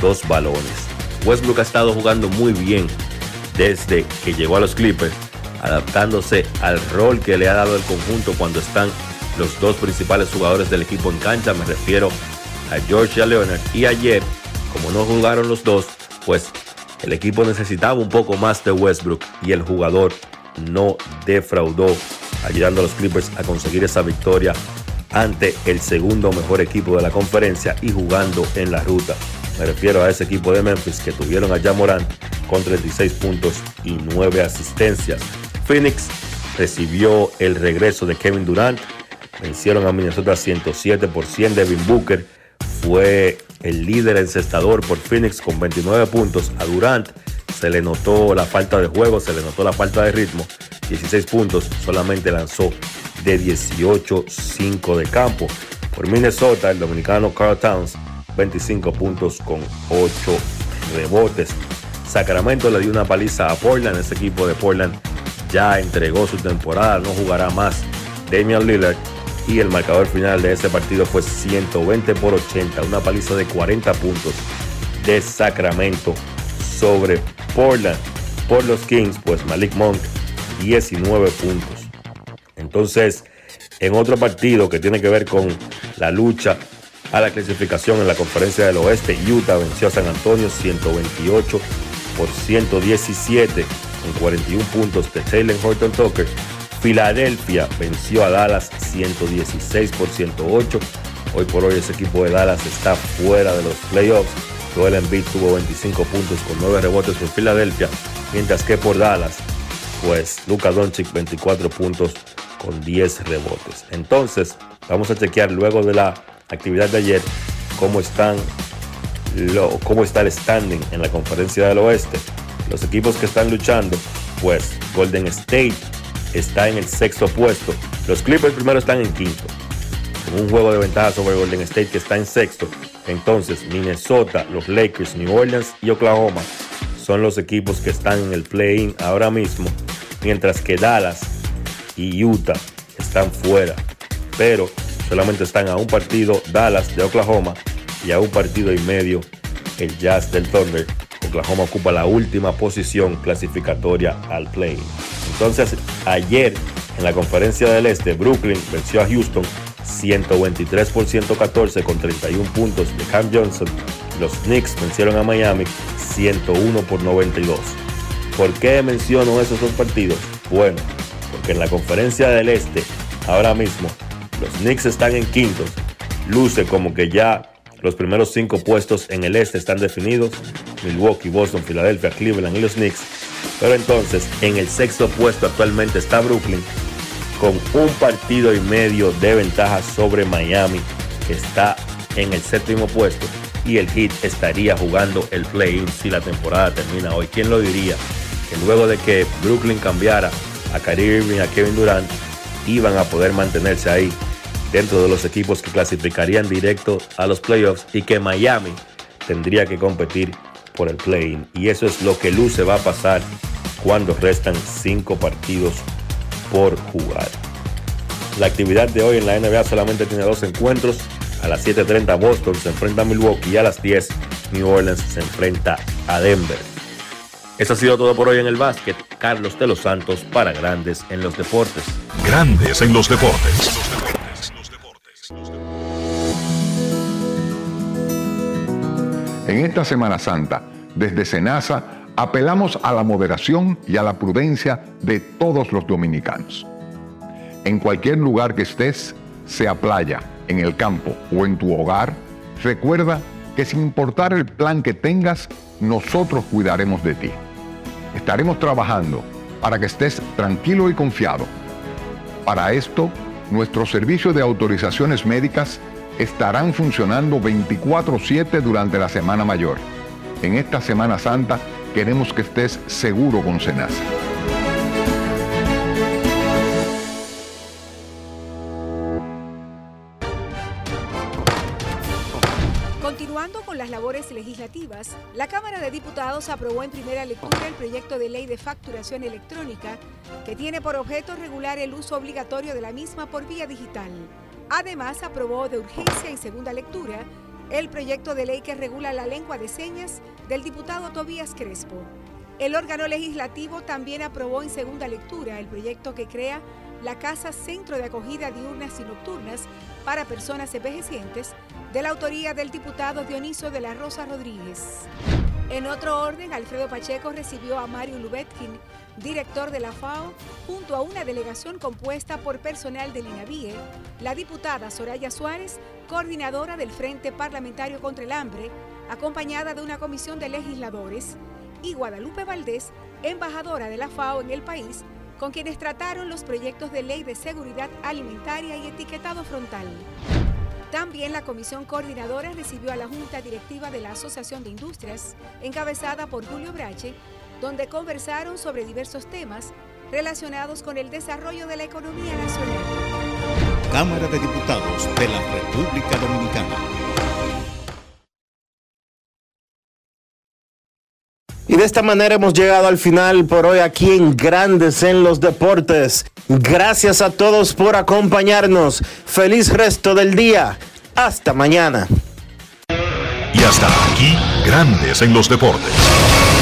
dos balones. Westbrook ha estado jugando muy bien desde que llegó a los Clippers, adaptándose al rol que le ha dado el conjunto cuando están los dos principales jugadores del equipo en cancha. Me refiero a George y a Leonard. Y ayer, como no jugaron los dos, pues el equipo necesitaba un poco más de Westbrook y el jugador no defraudó, ayudando a los Clippers a conseguir esa victoria ante el segundo mejor equipo de la conferencia y jugando en la ruta Me refiero a ese equipo de Memphis que tuvieron a Jamorant con 36 puntos y 9 asistencias. Phoenix recibió el regreso de Kevin Durant. Vencieron a Minnesota 107 por 100. Devin Booker fue el líder encestador por Phoenix con 29 puntos. A Durant se le notó la falta de juego, se le notó la falta de ritmo. 16 puntos, solamente lanzó de 18-5 de campo. Por Minnesota, el dominicano Carl Towns, 25 puntos con 8 rebotes. Sacramento le dio una paliza a Portland. Ese equipo de Portland ya entregó su temporada, no jugará más Damian Lillard. Y el marcador final de ese partido fue 120 por 80, una paliza de 40 puntos de Sacramento sobre Portland. Por los Kings, pues Malik Monk, 19 puntos. Entonces, en otro partido que tiene que ver con la lucha a la clasificación en la conferencia del oeste, Utah venció a San Antonio 128 por 117 con 41 puntos de Taylor Horton Tucker. Filadelfia venció a Dallas 116 por 108. Hoy por hoy ese equipo de Dallas está fuera de los playoffs. Joel Embiid tuvo 25 puntos con 9 rebotes por Filadelfia, mientras que por Dallas, pues Luka Doncic 24 puntos con 10 rebotes. Entonces, vamos a chequear luego de la actividad de ayer cómo están cómo está el standing en la conferencia del oeste. Los equipos que están luchando, pues Golden State está en el sexto puesto. Los Clippers primero están en quinto, con un juego de ventaja sobre Golden State que está en sexto. Entonces Minnesota, los Lakers, New Orleans y Oklahoma son los equipos que están en el play-in ahora mismo, mientras que Dallas y Utah están fuera. Pero solamente están a un partido Dallas de Oklahoma y a un partido y medio el Jazz del Thunder. Oklahoma ocupa la última posición clasificatoria al play. Entonces, ayer en la conferencia del Este, Brooklyn venció a Houston 123 por 114 con 31 puntos de Cam Johnson. Los Knicks vencieron a Miami 101 por 92. ¿Por qué menciono esos dos partidos? Bueno, porque en la conferencia del Este, ahora mismo, los Knicks están en quintos. Luce como que ya los primeros cinco puestos en el este están definidos. Milwaukee, Boston, Filadelfia, Cleveland y los Knicks. Pero entonces en el sexto puesto actualmente está Brooklyn con un partido y medio de ventaja sobre Miami que está en el séptimo puesto. Y el Heat estaría jugando el play-in si la temporada termina hoy. ¿Quién lo diría? Que luego de que Brooklyn cambiara a Kyrie Irving a Kevin Durant, iban a poder mantenerse ahí dentro de los equipos que clasificarían directo a los playoffs y que Miami tendría que competir por el play-in. Y eso es lo que luce va a pasar cuando restan cinco partidos por jugar. La actividad de hoy en la NBA solamente tiene dos encuentros. A las 7.30 Boston se enfrenta a Milwaukee y a las 10 New Orleans se enfrenta a Denver. Eso ha sido todo por hoy en el básquet. Carlos de los Santos para Grandes en los Deportes. Grandes en los Deportes. En esta Semana Santa, desde Senasa, apelamos a la moderación y a la prudencia de todos los dominicanos. En cualquier lugar que estés, sea playa, en el campo o en tu hogar, recuerda que sin importar el plan que tengas, nosotros cuidaremos de ti. Estaremos trabajando para que estés tranquilo y confiado. Para esto, nuestro servicio de autorizaciones médicas estarán funcionando 24/7 durante la Semana Mayor. En esta Semana Santa queremos que estés seguro con Senasa. Continuando con las labores legislativas, la Cámara de Diputados aprobó en primera lectura el proyecto de ley de facturación electrónica que tiene por objeto regular el uso obligatorio de la misma por vía digital. Además, aprobó de urgencia en segunda lectura el proyecto de ley que regula la lengua de señas del diputado Tobías Crespo. El órgano legislativo también aprobó en segunda lectura el proyecto que crea la Casa Centro de Acogida Diurnas y Nocturnas para Personas Envejecientes, de la autoría del diputado Dioniso de la Rosa Rodríguez. En otro orden, Alfredo Pacheco recibió a Mario Lubetkin, director de la FAO, junto a una delegación compuesta por personal del INAVIE, la diputada Soraya Suárez, coordinadora del Frente Parlamentario contra el Hambre, acompañada de una comisión de legisladores, y Guadalupe Valdés, embajadora de la FAO en el país, con quienes trataron los proyectos de ley de seguridad alimentaria y etiquetado frontal. También la comisión coordinadora recibió a la Junta Directiva de la Asociación de Industrias, encabezada por Julio Brache, donde conversaron sobre diversos temas relacionados con el desarrollo de la economía nacional. Cámara de Diputados de la República Dominicana. Y de esta manera hemos llegado al final por hoy aquí en Grandes en los Deportes. Gracias a todos por acompañarnos. Feliz resto del día. Hasta mañana. Y hasta aquí, Grandes en los Deportes.